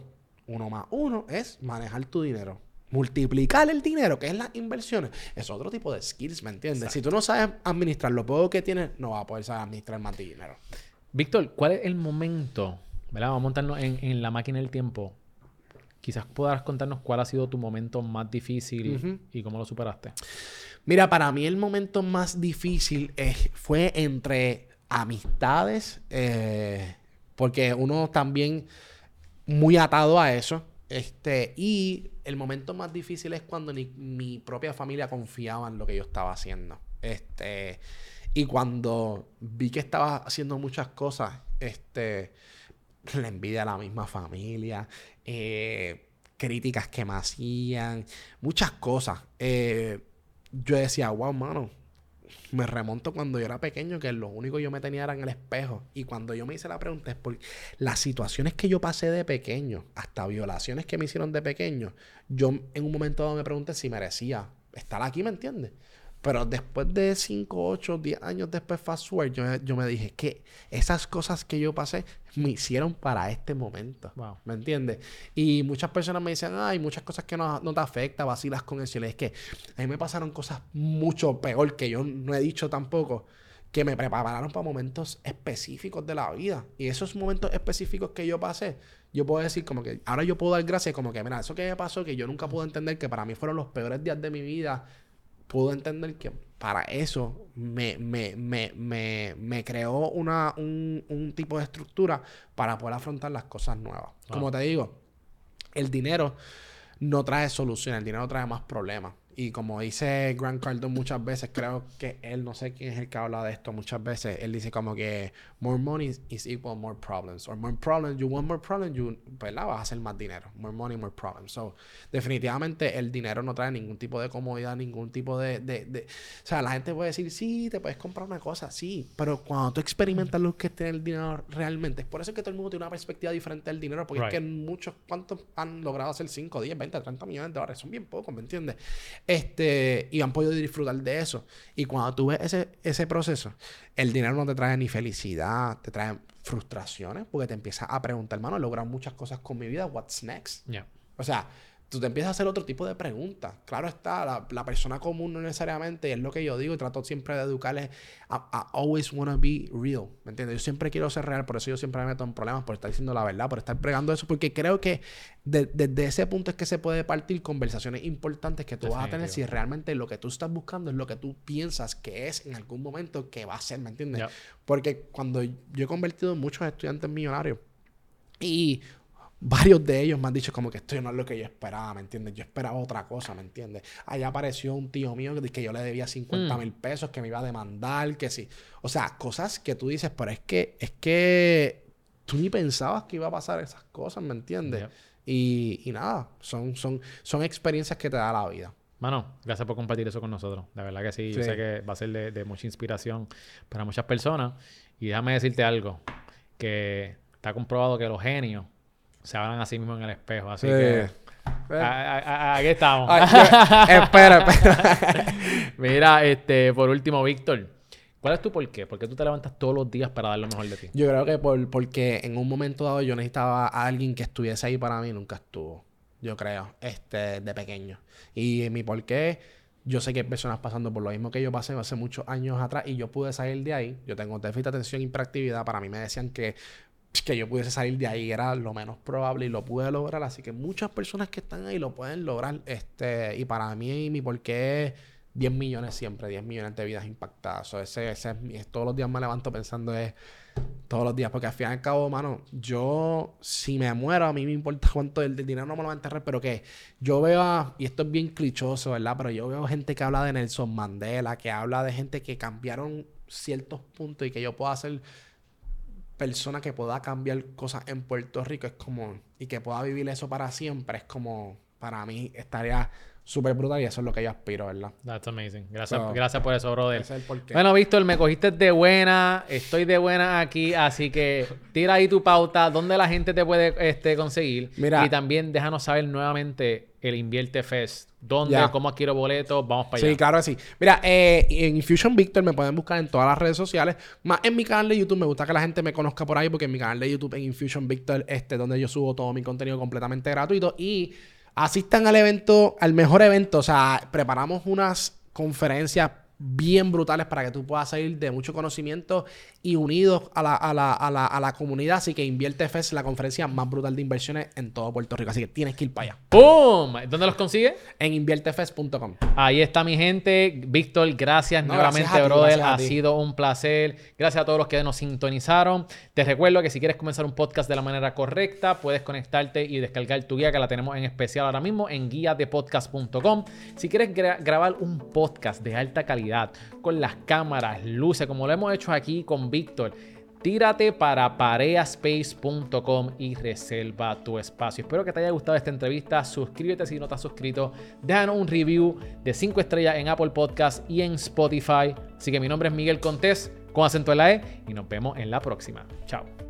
Uno más uno es manejar tu dinero. Multiplicar el dinero, que es las inversiones, es otro tipo de skills, ¿me entiendes? Si tú no sabes administrar lo poco que tienes, no vas a poder saber administrar más dinero. Víctor, ¿cuál es el momento? ¿verdad? Vamos a montarnos en, en la máquina del tiempo. Quizás puedas contarnos cuál ha sido tu momento más difícil y cómo lo superaste. Mira, para mí el momento más difícil es- fue entre amistades, eh, porque uno también muy atado a eso. Este, y el momento más difícil es cuando ni mi propia familia confiaba en lo que yo estaba haciendo. Este, y cuando vi que estaba haciendo muchas cosas, este, la envidia a la misma familia, eh, críticas que me hacían, muchas cosas. Eh, yo decía, wow, mano, me remonto cuando yo era pequeño, que lo único que yo me tenía era en el espejo. Y cuando yo me hice la pregunta es por las situaciones que yo pasé de pequeño, hasta violaciones que me hicieron de pequeño, yo en un momento dado me pregunté si merecía estar aquí, ¿me entiendes? Pero después de 5, 8, 10 años después, fast forward, yo, yo me dije que esas cosas que yo pasé me hicieron para este momento. Wow. ¿Me entiendes? Y muchas personas me dicen, ay, muchas cosas que no, no te afecta, vacilas con le dije, es que a mí me pasaron cosas mucho peor que yo no he dicho tampoco, que me prepararon para momentos específicos de la vida. Y esos momentos específicos que yo pasé, yo puedo decir como que, ahora yo puedo dar gracias como que, mira, eso que me pasó, que yo nunca pude entender, que para mí fueron los peores días de mi vida, pude entender que para eso me, me, me, me, me creó una, un, un tipo de estructura para poder afrontar las cosas nuevas. Como te digo, el dinero no trae soluciones, el dinero trae más problemas. Y como dice Grant Cardone muchas veces, creo que él, no sé quién es el que habla de esto muchas veces, él dice como que more money is equal more problems. Or more problems, you want more problems, you, ¿verdad? Vas a hacer más dinero. More money, more problems. So, definitivamente el dinero no trae ningún tipo de comodidad, ningún tipo de, de, de- O sea, la gente puede decir, sí, te puedes comprar una cosa, sí. Pero cuando tú experimentas lo que es tener el dinero realmente, es por eso que todo el mundo tiene una perspectiva diferente del dinero, porque Right. es que muchos, ¿cuántos han logrado hacer 5, 10, 20, 30 millones de dólares? Son bien pocos, ¿me entiendes? Este, y han podido disfrutar de eso. Y cuando tú ves ese, ese proceso, el dinero no te trae ni felicidad, te trae frustraciones, porque te empiezas a preguntar, hermano, he logrado muchas cosas con mi vida, what's next? Ya. O sea, tú te empiezas a hacer otro tipo de preguntas. Claro está, la, la persona común no necesariamente, es lo que yo digo, y trato siempre de educarles a, a always wanna be real. ¿Me entiendes? Yo siempre quiero ser real, por eso yo siempre me meto en problemas por estar diciendo la verdad, por estar pregando eso, porque creo que de- desde ese punto es que se puede partir conversaciones importantes que tú vas a tener si Definitivo. realmente lo que tú estás buscando es lo que tú piensas que es en algún momento que va a ser, ¿me entiendes? Ya. Porque cuando yo he convertido en muchos estudiantes millonarios y varios de ellos me han dicho como que esto no es lo que yo esperaba, ¿me entiendes? Yo esperaba otra cosa, ¿me entiendes? Allá apareció un tío mío que, que yo le debía 50 mil pesos, que me iba a demandar, que sí. O sea, cosas que tú dices, pero es que, es que tú ni pensabas que iba a pasar esas cosas, ¿me entiendes? Y, y nada, son, son, son experiencias que te da la vida. Mano, gracias por compartir eso con nosotros. De verdad que sí. Yo Sí. sé que va a ser de, de mucha inspiración para muchas personas. Y déjame decirte algo. Que está comprobado que los genios se hablan a sí mismos en el espejo. Así Sí. que... a- a- a- aquí estamos. Ay, yo- espera, espera. Mira, este, por último, Víctor. ¿Cuál es tu por qué? ¿Por qué tú te levantas todos los días para dar lo mejor de ti? Yo creo que por, porque en un momento dado yo necesitaba a alguien que estuviese ahí para mí, nunca estuvo. Yo creo, este, de pequeño. Y mi por qué, yo sé que hay personas pasando por lo mismo que yo pasé hace muchos años atrás y yo pude salir de ahí. Yo tengo déficit de atención y hiperactividad. Para mí me decían que, que yo pudiese salir de ahí era lo menos probable y lo pude lograr. Así que muchas personas que están ahí lo pueden lograr. Este, y para mí, mi por qué 10 millones siempre, 10 millones de vidas impactadas. Ese, ese es mi- todos los días me levanto pensando es todos los días, porque al fin y al cabo, mano, yo si me muero, a mí me importa cuánto el, dinero no me lo va a enterrar, pero que yo veo, a- y esto es bien clichoso, ¿verdad? Pero yo veo gente que habla de Nelson Mandela, que habla de gente que cambiaron ciertos puntos y que yo pueda ser persona que pueda cambiar cosas en Puerto Rico, es como, y que pueda vivir eso para siempre, es como, para mí estaría súper brutal y eso es lo que yo aspiro, ¿verdad? That's amazing. Gracias, gracias por eso, brother. Es el. Bueno, Víctor, me cogiste de buena, estoy de buena aquí, así que tira ahí tu pauta, dónde la gente te puede este, conseguir. Mira. Y también déjanos saber nuevamente el Invierte Fest. ¿Dónde? ¿Cómo adquiero boletos? Vamos para Sí, allá. claro que sí. Mira, eh, en Infusion Victor me pueden buscar en todas las redes sociales. Más en mi canal de YouTube. Me gusta que la gente me conozca por ahí porque en mi canal de YouTube en Infusion Victor, este, donde yo subo todo mi contenido completamente gratuito. Y asistan al evento, al mejor evento. O sea, preparamos unas conferencias bien brutales para que tú puedas salir de mucho conocimiento y unidos a la, a la, a la, a la comunidad. Así que Invierte Fest, la conferencia más brutal de inversiones en todo Puerto Rico. Así que tienes que ir para allá. ¡Pum! ¿Dónde los consigue? En inviertefest.com. Ahí está mi gente. Víctor, gracias No, nuevamente, gracias ti, brother. ha sido un placer. Gracias a todos los que nos sintonizaron. Te recuerdo que si quieres comenzar un podcast de la manera correcta, puedes conectarte y descargar tu guía, que la tenemos en especial ahora mismo en guiadepodcast.com. Si quieres gra- grabar un podcast de alta con las cámaras, luces, como lo hemos hecho aquí con Víctor, Tírate para pareaspace.com y reserva tu espacio. Espero que te haya gustado esta entrevista. Suscríbete si no te has suscrito. Déjanos un review de 5 estrellas en Apple Podcast y en Spotify. Así que mi nombre es Miguel Contés con acento en la E y nos vemos en la próxima. Chao.